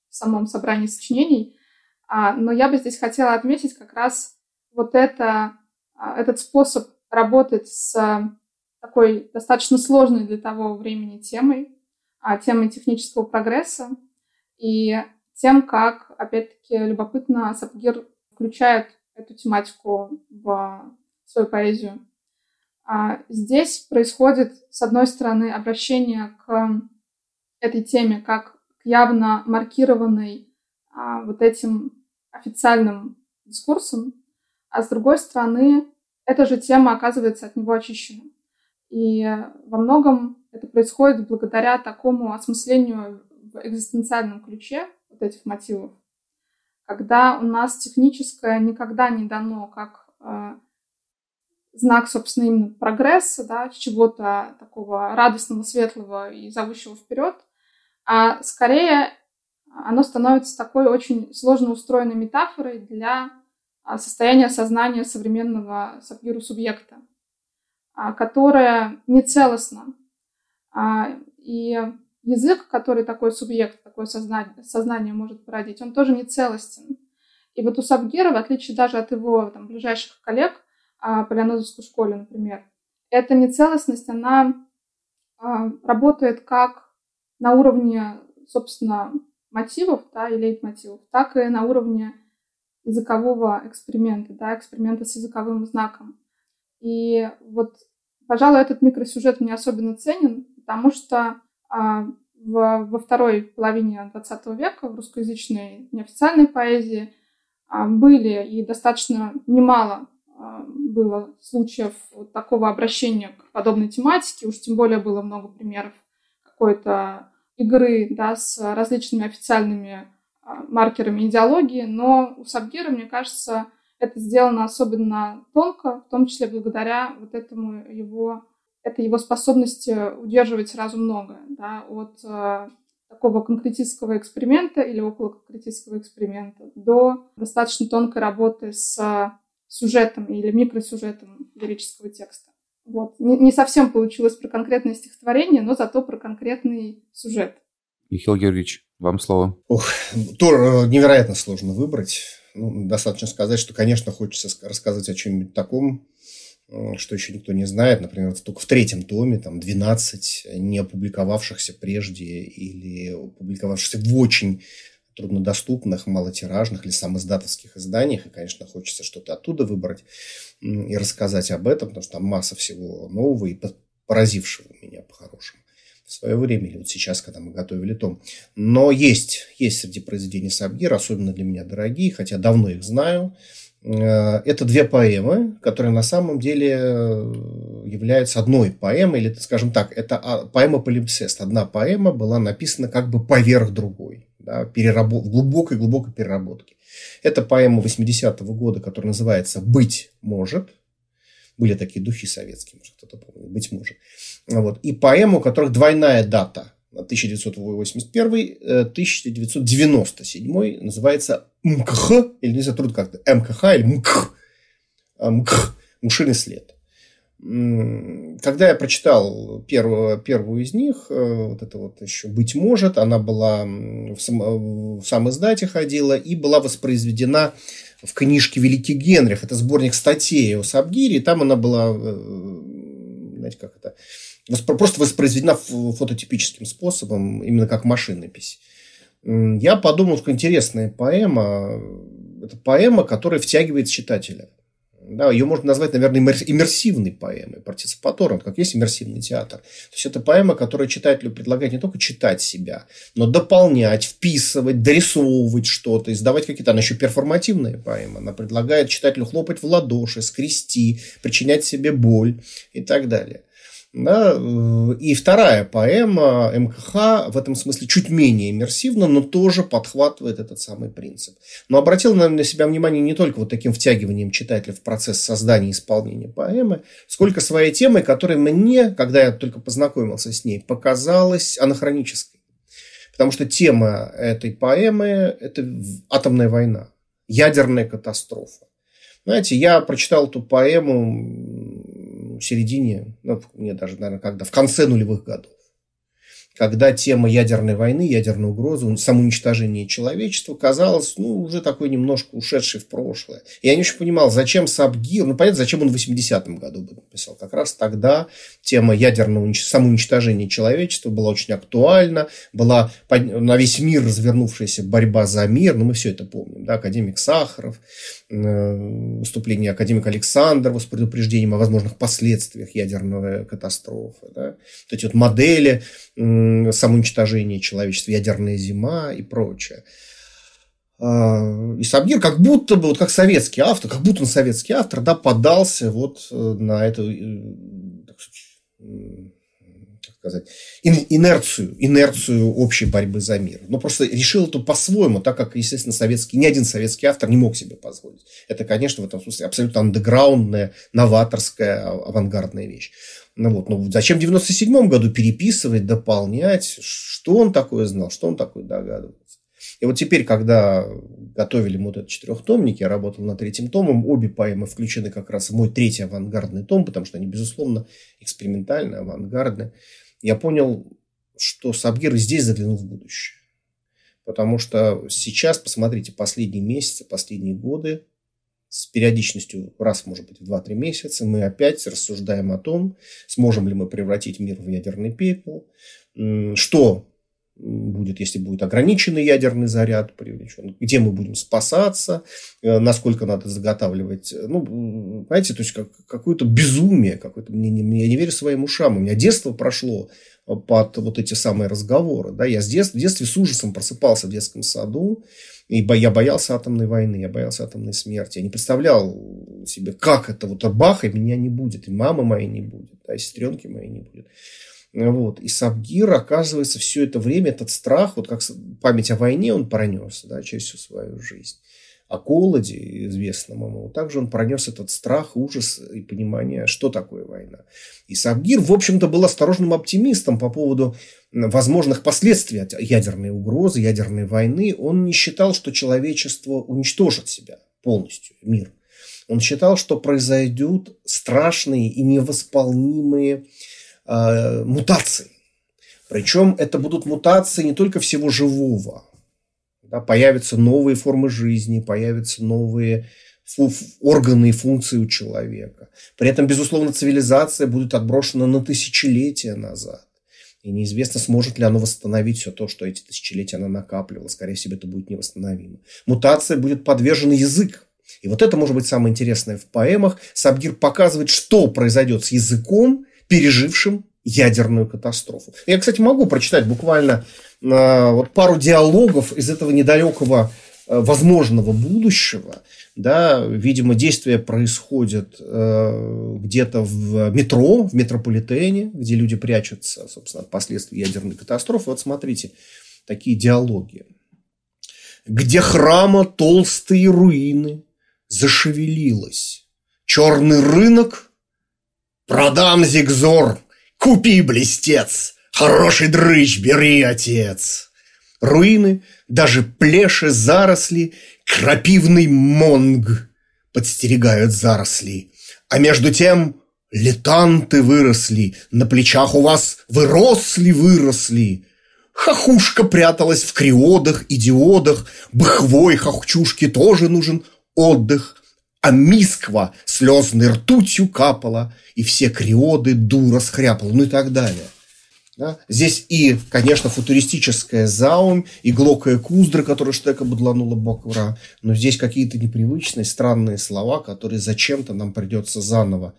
в самом собрании сочинений. А, но я бы здесь хотела отметить как раз вот это, а, этот способ работать с такой достаточно сложной для того времени темой, а, темой технического прогресса. И тем, как, опять-таки, любопытно Сапгир включает эту тематику в свою поэзию. А здесь происходит, с одной стороны, обращение к этой теме как к явно маркированной а, вот этим официальным дискурсом, а с другой стороны, эта же тема оказывается от него очищена. И во многом это происходит благодаря такому осмыслению в экзистенциальном ключе, вот этих мотивов, когда у нас техническое никогда не дано как э, знак, собственно, именно прогресса, да, чего-то такого радостного, светлого и зовущего вперед, а скорее оно становится такой очень сложно устроенной метафорой для а, состояния сознания современного сапгиру субъекта, а, которое нецелостно. А, и язык, который такой субъект, такое сознание, сознание может породить, он тоже не целостен. И вот у Сабгира, в отличие даже от его там, ближайших коллег а, по Леонозовской школе, например, эта нецелостность, она а, работает как на уровне, собственно, мотивов да, и лейтмотивов, так и на уровне языкового эксперимента, да, эксперимента с языковым знаком. И вот, пожалуй, этот микросюжет мне особенно ценен, потому что а, в, во второй половине XX века в русскоязычной неофициальной поэзии а, были и достаточно немало а, было случаев вот такого обращения к подобной тематике, уж тем более было много примеров какой-то игры да, с различными официальными маркерами идеологии, но у Сабгира, мне кажется, это сделано особенно тонко, в том числе благодаря вот этому его это его способность удерживать сразу многое, да, от э, такого конкретического эксперимента или около конкретического эксперимента до достаточно тонкой работы с сюжетом или микросюжетом лирического текста. Вот. Не, не совсем получилось про конкретное стихотворение, но зато про конкретный сюжет. Михаил Георгиевич, вам слово. Ох, то невероятно сложно выбрать. Ну, достаточно сказать, что, конечно, хочется рассказывать о чем-нибудь таком, э, что еще никто не знает. Например, только в третьем томе там 12 не опубликовавшихся прежде или опубликовавшихся в очень труднодоступных, малотиражных или самоиздатовских изданиях. И, конечно, хочется что-то оттуда выбрать и рассказать об этом, потому что там масса всего нового и поразившего меня по-хорошему в свое время, или вот сейчас, когда мы готовили том. Но есть, есть среди произведений Сабгира, особенно для меня дорогие, хотя давно их знаю. Э, это две поэмы, которые на самом деле э, являются одной поэмой, или, скажем так, это а, поэма «Полимпсест». Одна поэма была написана как бы поверх другой, да, переработ... в глубокой-глубокой переработке. Это поэма 80-го года, которая называется «Быть может», были такие духи советские, может кто-то помнит, быть может. Вот. И поэму, у которых двойная дата. 1981-1997 э, называется МКХ, или не трудно как-то, МКХ или МКХ, а, МКХ, «Мушиный след». Когда я прочитал первую, первую из них, э, вот это вот еще «Быть может», она была в, сам, в сам издате ходила и была воспроизведена в книжке «Великий Генрих». Это сборник статей о Сабгире, и там она была, э, знаете, как это, просто воспроизведена фототипическим способом, именно как машинопись. Я подумал, что интересная поэма. Это поэма, которая втягивает читателя. Да, ее можно назвать, наверное, иммерсивной поэмой, партиципатором, как есть иммерсивный театр. То есть, это поэма, которая читателю предлагает не только читать себя, но дополнять, вписывать, дорисовывать что-то, издавать какие-то... Она еще перформативная поэма. Она предлагает читателю хлопать в ладоши, скрести, причинять себе боль и так далее. Да? И вторая поэма МКХ в этом смысле чуть менее иммерсивна, но тоже подхватывает этот самый принцип. Но обратил на себя внимание не только вот таким втягиванием читателя в процесс создания и исполнения поэмы, сколько своей темой, которая мне, когда я только познакомился с ней, показалась анахронической. Потому что тема этой поэмы – это атомная война, ядерная катастрофа. Знаете, я прочитал эту поэму середине, ну, мне даже, наверное, когда, в конце нулевых годов когда тема ядерной войны, ядерной угрозы, самоуничтожения человечества казалась, ну, уже такой немножко ушедшей в прошлое. Я не очень понимал, зачем Сабгир, ну, понятно, зачем он в 80-м году бы написал. Как раз тогда тема ядерного самоуничтожения человечества была очень актуальна, была на весь мир развернувшаяся борьба за мир, ну, мы все это помним, да, академик Сахаров, выступление академика Александрова с предупреждением о возможных последствиях ядерной катастрофы, да, вот эти вот модели самоуничтожение человечества, ядерная зима и прочее. А, и Сабгир как будто бы, вот как советский автор, как будто он советский автор, да, подался вот э, на эту, э, инерцию, инерцию общей борьбы за мир. Но просто решил это по-своему, так как, естественно, советский, ни один советский автор не мог себе позволить. Это, конечно, в этом смысле абсолютно андеграундная, новаторская, авангардная вещь. Ну вот, ну зачем в 97 году переписывать, дополнять? Что он такое знал, что он такое догадывался? И вот теперь, когда готовили вот этот четырехтомник, я работал над третьим томом, обе поэмы включены как раз в мой третий авангардный том, потому что они, безусловно, экспериментальные, авангардные. Я понял, что Сабгир здесь заглянул в будущее. Потому что сейчас, посмотрите, последние месяцы, последние годы, с периодичностью раз, может быть, в 2-3 месяца мы опять рассуждаем о том, сможем ли мы превратить мир в ядерный пепел, что будет, если будет ограниченный ядерный заряд привлечен, где мы будем спасаться, э, насколько надо заготавливать. Ну, знаете, то есть как, какое-то безумие, какое-то, мне, не, я не верю своим ушам. У меня детство прошло под вот эти самые разговоры. Да? Я с детства, в детстве с ужасом просыпался в детском саду, и я боялся атомной войны, я боялся атомной смерти. Я не представлял себе, как это вот бах, и меня не будет, и мамы моей не будет, да, и сестренки моей не будет. Вот. И Сабгир, оказывается, все это время этот страх, вот как память о войне он пронес да, через всю свою жизнь. о голоде известном ему, также он пронес этот страх, ужас и понимание, что такое война. И Сабгир, в общем-то, был осторожным оптимистом по поводу возможных последствий от ядерной угрозы, ядерной войны. Он не считал, что человечество уничтожит себя полностью, мир. Он считал, что произойдут страшные и невосполнимые э, мутации. Причем это будут мутации не только всего живого, да, появятся новые формы жизни, появятся новые органы и функции у человека. При этом, безусловно, цивилизация будет отброшена на тысячелетия назад. И неизвестно, сможет ли оно восстановить все то, что эти тысячелетия она накапливала. Скорее всего, это будет невосстановимо. Мутация будет подвержен язык. И вот это может быть самое интересное в поэмах. Сабгир показывает, что произойдет с языком, пережившим ядерную катастрофу. Я, кстати, могу прочитать буквально э, вот пару диалогов из этого недалекого э, возможного будущего. Да, видимо, действие происходит э, где-то в метро, в метрополитене, где люди прячутся, собственно, от последствий ядерной катастрофы. Вот смотрите, такие диалоги. Где храма толстые руины зашевелилось. Черный рынок продам зигзор Купи, блестец, хороший дрыщ бери, отец. Руины, даже плеши, заросли, крапивный монг подстерегают заросли. А между тем летанты выросли, на плечах у вас выросли-выросли. Хохушка пряталась в криодах и диодах, быхвой хохчушке тоже нужен отдых а Мисква слезной ртутью капала, и все криоды дура схряпала, ну и так далее. Да? Здесь и, конечно, футуристическая заум, и глокая куздра, которая штека бодланула боквра, но здесь какие-то непривычные, странные слова, которые зачем-то нам придется заново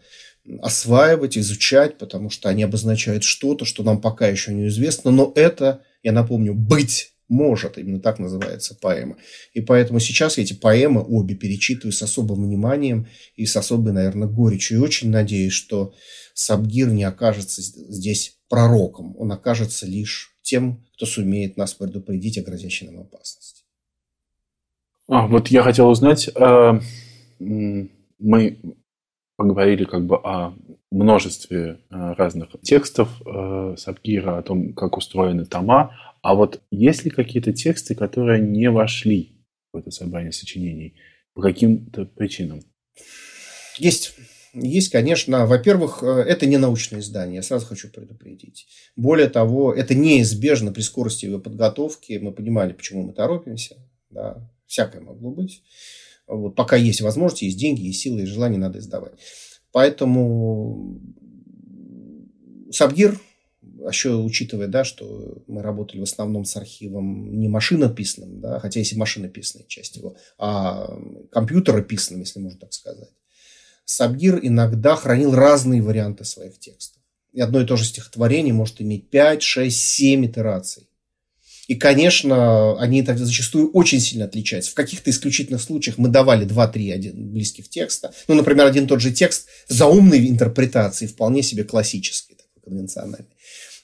осваивать, изучать, потому что они обозначают что-то, что нам пока еще неизвестно, но это, я напомню, быть может. Именно так называется поэма. И поэтому сейчас я эти поэмы обе перечитываю с особым вниманием и с особой, наверное, горечью. И очень надеюсь, что Сабгир не окажется здесь пророком. Он окажется лишь тем, кто сумеет нас предупредить о грозящей нам опасности. А, вот я хотел узнать, э, мы поговорили как бы о множестве э, разных текстов э, Сабгира, о том, как устроены тома, а вот есть ли какие-то тексты, которые не вошли в это собрание сочинений по каким-то причинам? Есть. Есть, конечно. Во-первых, э, это не научное издание, я сразу хочу предупредить. Более того, это неизбежно при скорости его подготовки. Мы понимали, почему мы торопимся. Да, всякое могло быть. Вот, пока есть возможность, есть деньги, есть силы, и желание, надо издавать. Поэтому Сабгир а еще учитывая, да, что мы работали в основном с архивом не машинописным, да, хотя есть и машинописная часть его, а компьютерописным, если можно так сказать. Сабгир иногда хранил разные варианты своих текстов. И одно и то же стихотворение может иметь 5, 6, 7 итераций. И, конечно, они тогда зачастую очень сильно отличаются. В каких-то исключительных случаях мы давали 2-3 близких текста. Ну, например, один и тот же текст за умной интерпретацией, вполне себе классический, такой конвенциональный.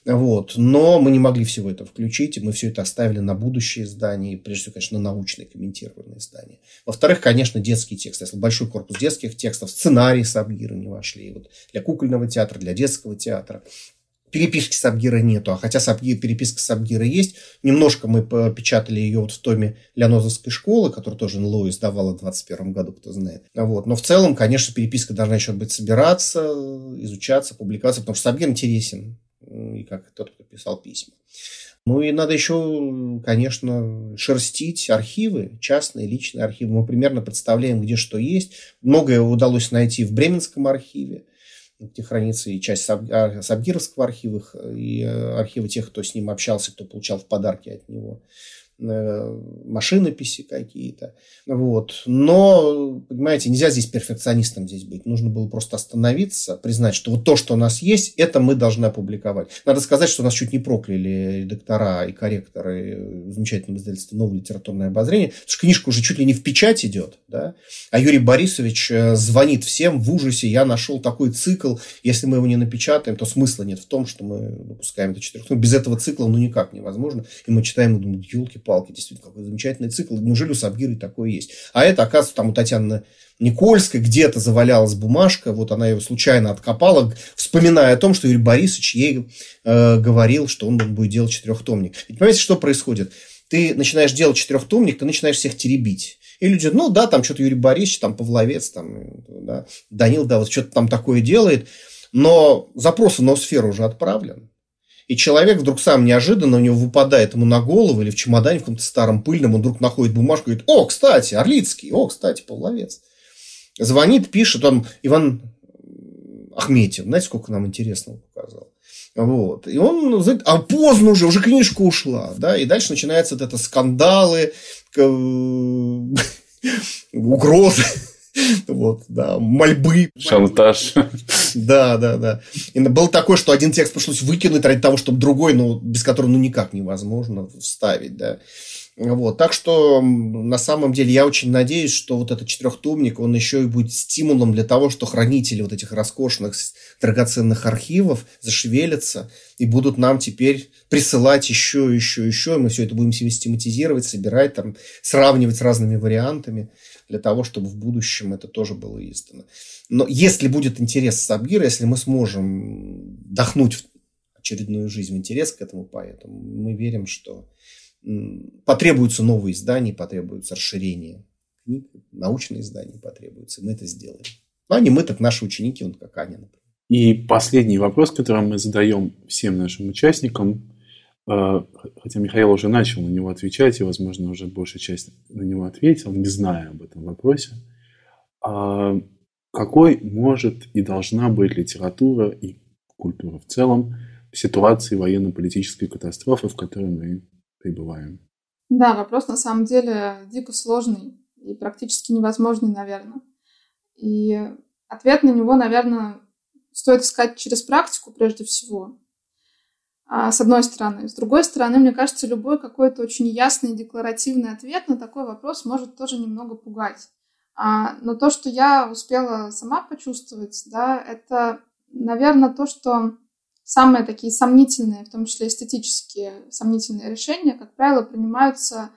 Вот. Но мы не могли всего это включить, и мы все это оставили на будущее издание, и прежде всего, конечно, на научные комментированные издания. Во-вторых, конечно, детский текст. Если большой корпус детских текстов, сценарии Сабгира не вошли. Вот для кукольного театра, для детского театра. Переписки Сабгира нету, а хотя Сабгир, переписка Сабгира есть, немножко мы печатали ее вот в томе Леонозовской школы, которую тоже НЛО издавала в 21 году, кто знает. Вот. Но в целом, конечно, переписка должна еще быть собираться, изучаться, публиковаться, потому что Сабгир интересен и как тот, кто писал письма. Ну и надо еще, конечно, шерстить архивы, частные, личные архивы. Мы примерно представляем, где что есть. Многое удалось найти в Бременском архиве, где хранится и часть а, Сабгировского архива, и э, архивы тех, кто с ним общался, кто получал в подарки от него. Э, машинописи какие-то. Вот. Но, понимаете, нельзя здесь перфекционистом здесь быть. Нужно было просто остановиться, признать, что вот то, что у нас есть, это мы должны опубликовать. Надо сказать, что нас чуть не прокляли редактора и корректоры замечательного издательства «Новое литературное обозрение», потому что книжка уже чуть ли не в печать идет, да? а Юрий Борисович э, звонит всем в ужасе, я нашел такой цикл, если мы его не напечатаем, то смысла нет в том, что мы выпускаем это четырех. Ну, без этого цикла ну никак невозможно. И мы читаем и думаем, елки елки-палки, действительно, какой замечательный цикл. Неужели у Сабгиры такое есть? А это, оказывается, там у Татьяны Никольской где-то завалялась бумажка, вот она ее случайно откопала, вспоминая о том, что Юрий Борисович ей э, говорил, что он будет делать четырехтомник. Ведь понимаете, что происходит? Ты начинаешь делать четырехтомник, ты начинаешь всех теребить. И люди, ну да, там что-то Юрий Борисович, там Павловец, там, да, Данил, да, вот что-то там такое делает, но запрос в ноосферу уже отправлен. И человек вдруг сам неожиданно у него выпадает ему на голову или в чемодане в каком-то старом пыльном, он вдруг находит бумажку и говорит, о, кстати, Орлицкий, о, кстати, Павловец. Звонит, пишет, он Иван Ахметьев, знаете, сколько нам интересного показал. Вот. И он, а поздно уже, уже книжка ушла, да, и дальше начинаются вот это скандалы, угрозы, вот, да, мольбы. Шантаж. Да, да, да. И был такой, что один текст пришлось выкинуть ради того, чтобы другой, ну, без которого ну никак невозможно вставить, да. Вот. Так что, на самом деле, я очень надеюсь, что вот этот четырехтомник, он еще и будет стимулом для того, что хранители вот этих роскошных драгоценных архивов зашевелятся и будут нам теперь присылать еще, еще, еще. И мы все это будем систематизировать, собирать, там, сравнивать с разными вариантами для того, чтобы в будущем это тоже было издано. Но если будет интерес Сабгира, если мы сможем вдохнуть в очередную жизнь интерес к этому поэту, мы верим, что потребуются новые издания, потребуется расширение книг, научные издания потребуются, и мы это сделаем. Ну, а не мы, так наши ученики, он как Аня, например. И последний вопрос, который мы задаем всем нашим участникам, хотя Михаил уже начал на него отвечать, и, возможно, уже большая часть на него ответил, не зная об этом вопросе. А какой может и должна быть литература и культура в целом в ситуации военно-политической катастрофы, в которой мы пребываем? Да, вопрос на самом деле дико сложный и практически невозможный, наверное. И ответ на него, наверное, стоит искать через практику прежде всего. А, с одной стороны. С другой стороны, мне кажется, любой какой-то очень ясный декларативный ответ на такой вопрос может тоже немного пугать. А, но то, что я успела сама почувствовать, да, это, наверное, то, что самые такие сомнительные, в том числе эстетические сомнительные решения, как правило, принимаются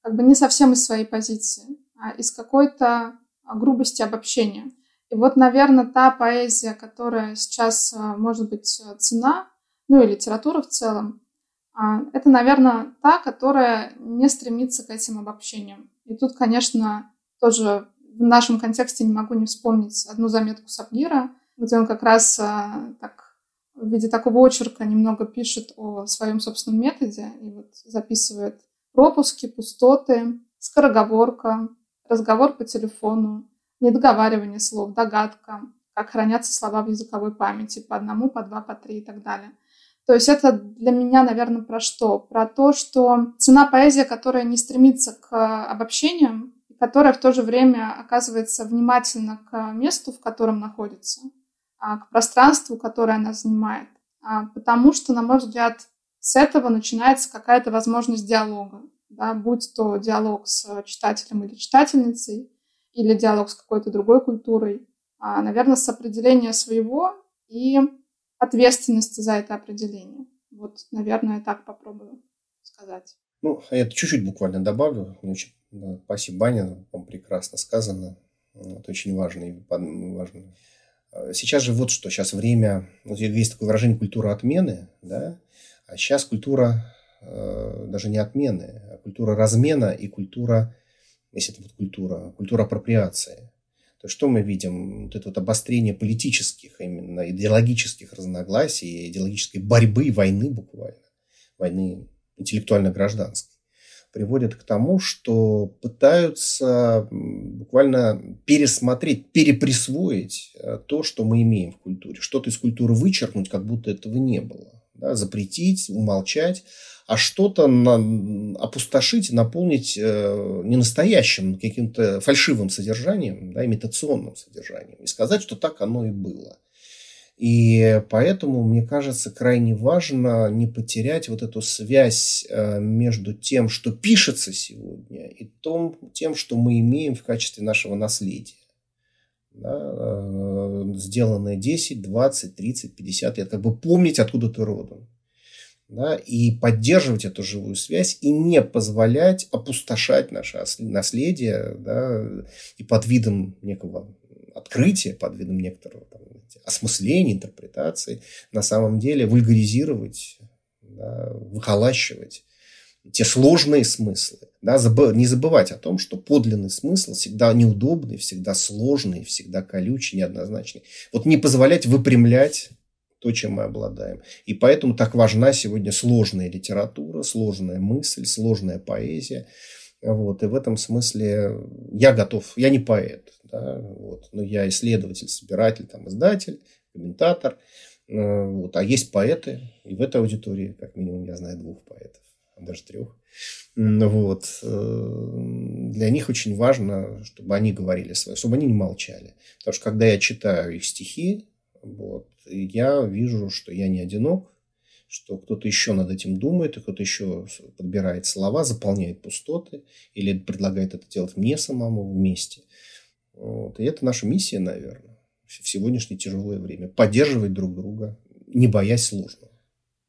как бы не совсем из своей позиции, а из какой-то грубости обобщения. И вот, наверное, та поэзия, которая сейчас а, может быть цена, ну и литература в целом, а, это, наверное, та, которая не стремится к этим обобщениям. И тут, конечно, тоже в нашем контексте не могу не вспомнить одну заметку Сабгира, где он как раз а, так в виде такого очерка немного пишет о своем собственном методе и вот записывает пропуски, пустоты, скороговорка, разговор по телефону, недоговаривание слов, догадка, как хранятся слова в языковой памяти по одному, по два, по три и так далее. То есть это для меня, наверное, про что? Про то, что цена поэзия, которая не стремится к обобщениям, которая в то же время оказывается внимательна к месту, в котором находится, а, к пространству, которое она занимает. А, потому что, на мой взгляд, с этого начинается какая-то возможность диалога. Да, будь то диалог с читателем или читательницей, или диалог с какой-то другой культурой. А, наверное, с определения своего и ответственности за это определение. Вот, наверное, так попробую сказать. Ну, я чуть-чуть буквально добавлю. Очень, да, спасибо, Баня, вам прекрасно сказано. Это очень важно и важно Э, сейчас же вот что, сейчас время, есть такое выражение культура отмены, да, а сейчас культура э, даже не отмены, а культура размена и культура, если это вот культура, культура апроприации. То что мы видим? Вот это вот обострение политических, именно идеологических разногласий, идеологической борьбы, войны буквально, войны интеллектуально-гражданской приводит к тому, что пытаются буквально пересмотреть, переприсвоить э, то, что мы имеем в культуре. Что-то из культуры вычеркнуть, как будто этого не было. Да, запретить, умолчать, а что-то на, опустошить, наполнить э, не настоящим, каким-то фальшивым содержанием, да, имитационным содержанием. И сказать, что так оно и было. И поэтому, мне кажется, крайне важно не потерять вот эту связь э, между тем, что пишется сегодня, и том, тем, что мы имеем в качестве нашего наследия. Да, э, сделанное 10, 20, 30, 50 лет. Как бы помнить, откуда ты родом. да, и поддерживать эту живую связь и не позволять опустошать наше наследие да, и под видом некого открытия, под видом некоторого там, осмысления, интерпретации, на самом деле вульгаризировать, да, выхолащивать те сложные смыслы. Да, не забывать о том, что подлинный смысл всегда неудобный, всегда сложный, всегда колючий, неоднозначный. Вот не позволять выпрямлять то, чем мы обладаем. И поэтому так важна сегодня сложная литература, сложная мысль, сложная поэзия. Вот. И в этом смысле я готов, я не поэт, да, вот, но я исследователь, собиратель, там, издатель, комментатор. Э, вот. А есть поэты, и в этой аудитории, как минимум, я знаю двух поэтов, даже трех. Вот. Э, для них очень важно, чтобы они говорили свое, чтобы они не молчали. Потому что когда я читаю их стихи, вот, я вижу, что я не одинок, что кто-то еще над этим думает, и кто-то еще подбирает слова, заполняет пустоты, или предлагает это делать мне самому вместе. Вот. И это наша миссия, наверное, в сегодняшнее тяжелое время. Поддерживать друг друга, не боясь сложного.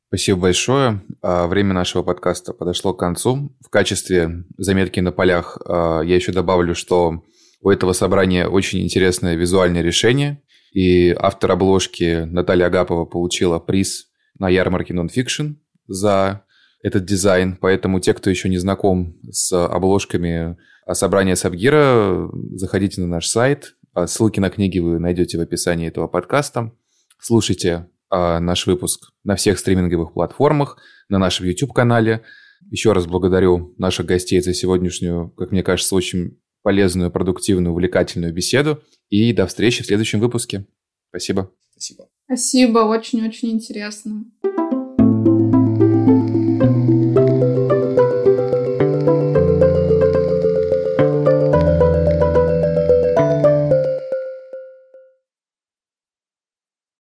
Спасибо большое. А, время нашего подкаста подошло к концу. В качестве заметки на полях а, я еще добавлю, что у этого собрания очень интересное визуальное решение. И автор обложки Наталья Агапова получила приз на ярмарке Nonfiction за этот дизайн. Поэтому те, кто еще не знаком с обложками собрания Сабгира, заходите на наш сайт. А ссылки на книги вы найдете в описании этого подкаста. Слушайте а, наш выпуск на всех стриминговых платформах, на нашем YouTube-канале. Еще раз благодарю наших гостей за сегодняшнюю, как мне кажется, очень полезную, продуктивную, увлекательную беседу. И до встречи в следующем выпуске. Спасибо. Спасибо. Спасибо, очень-очень интересно.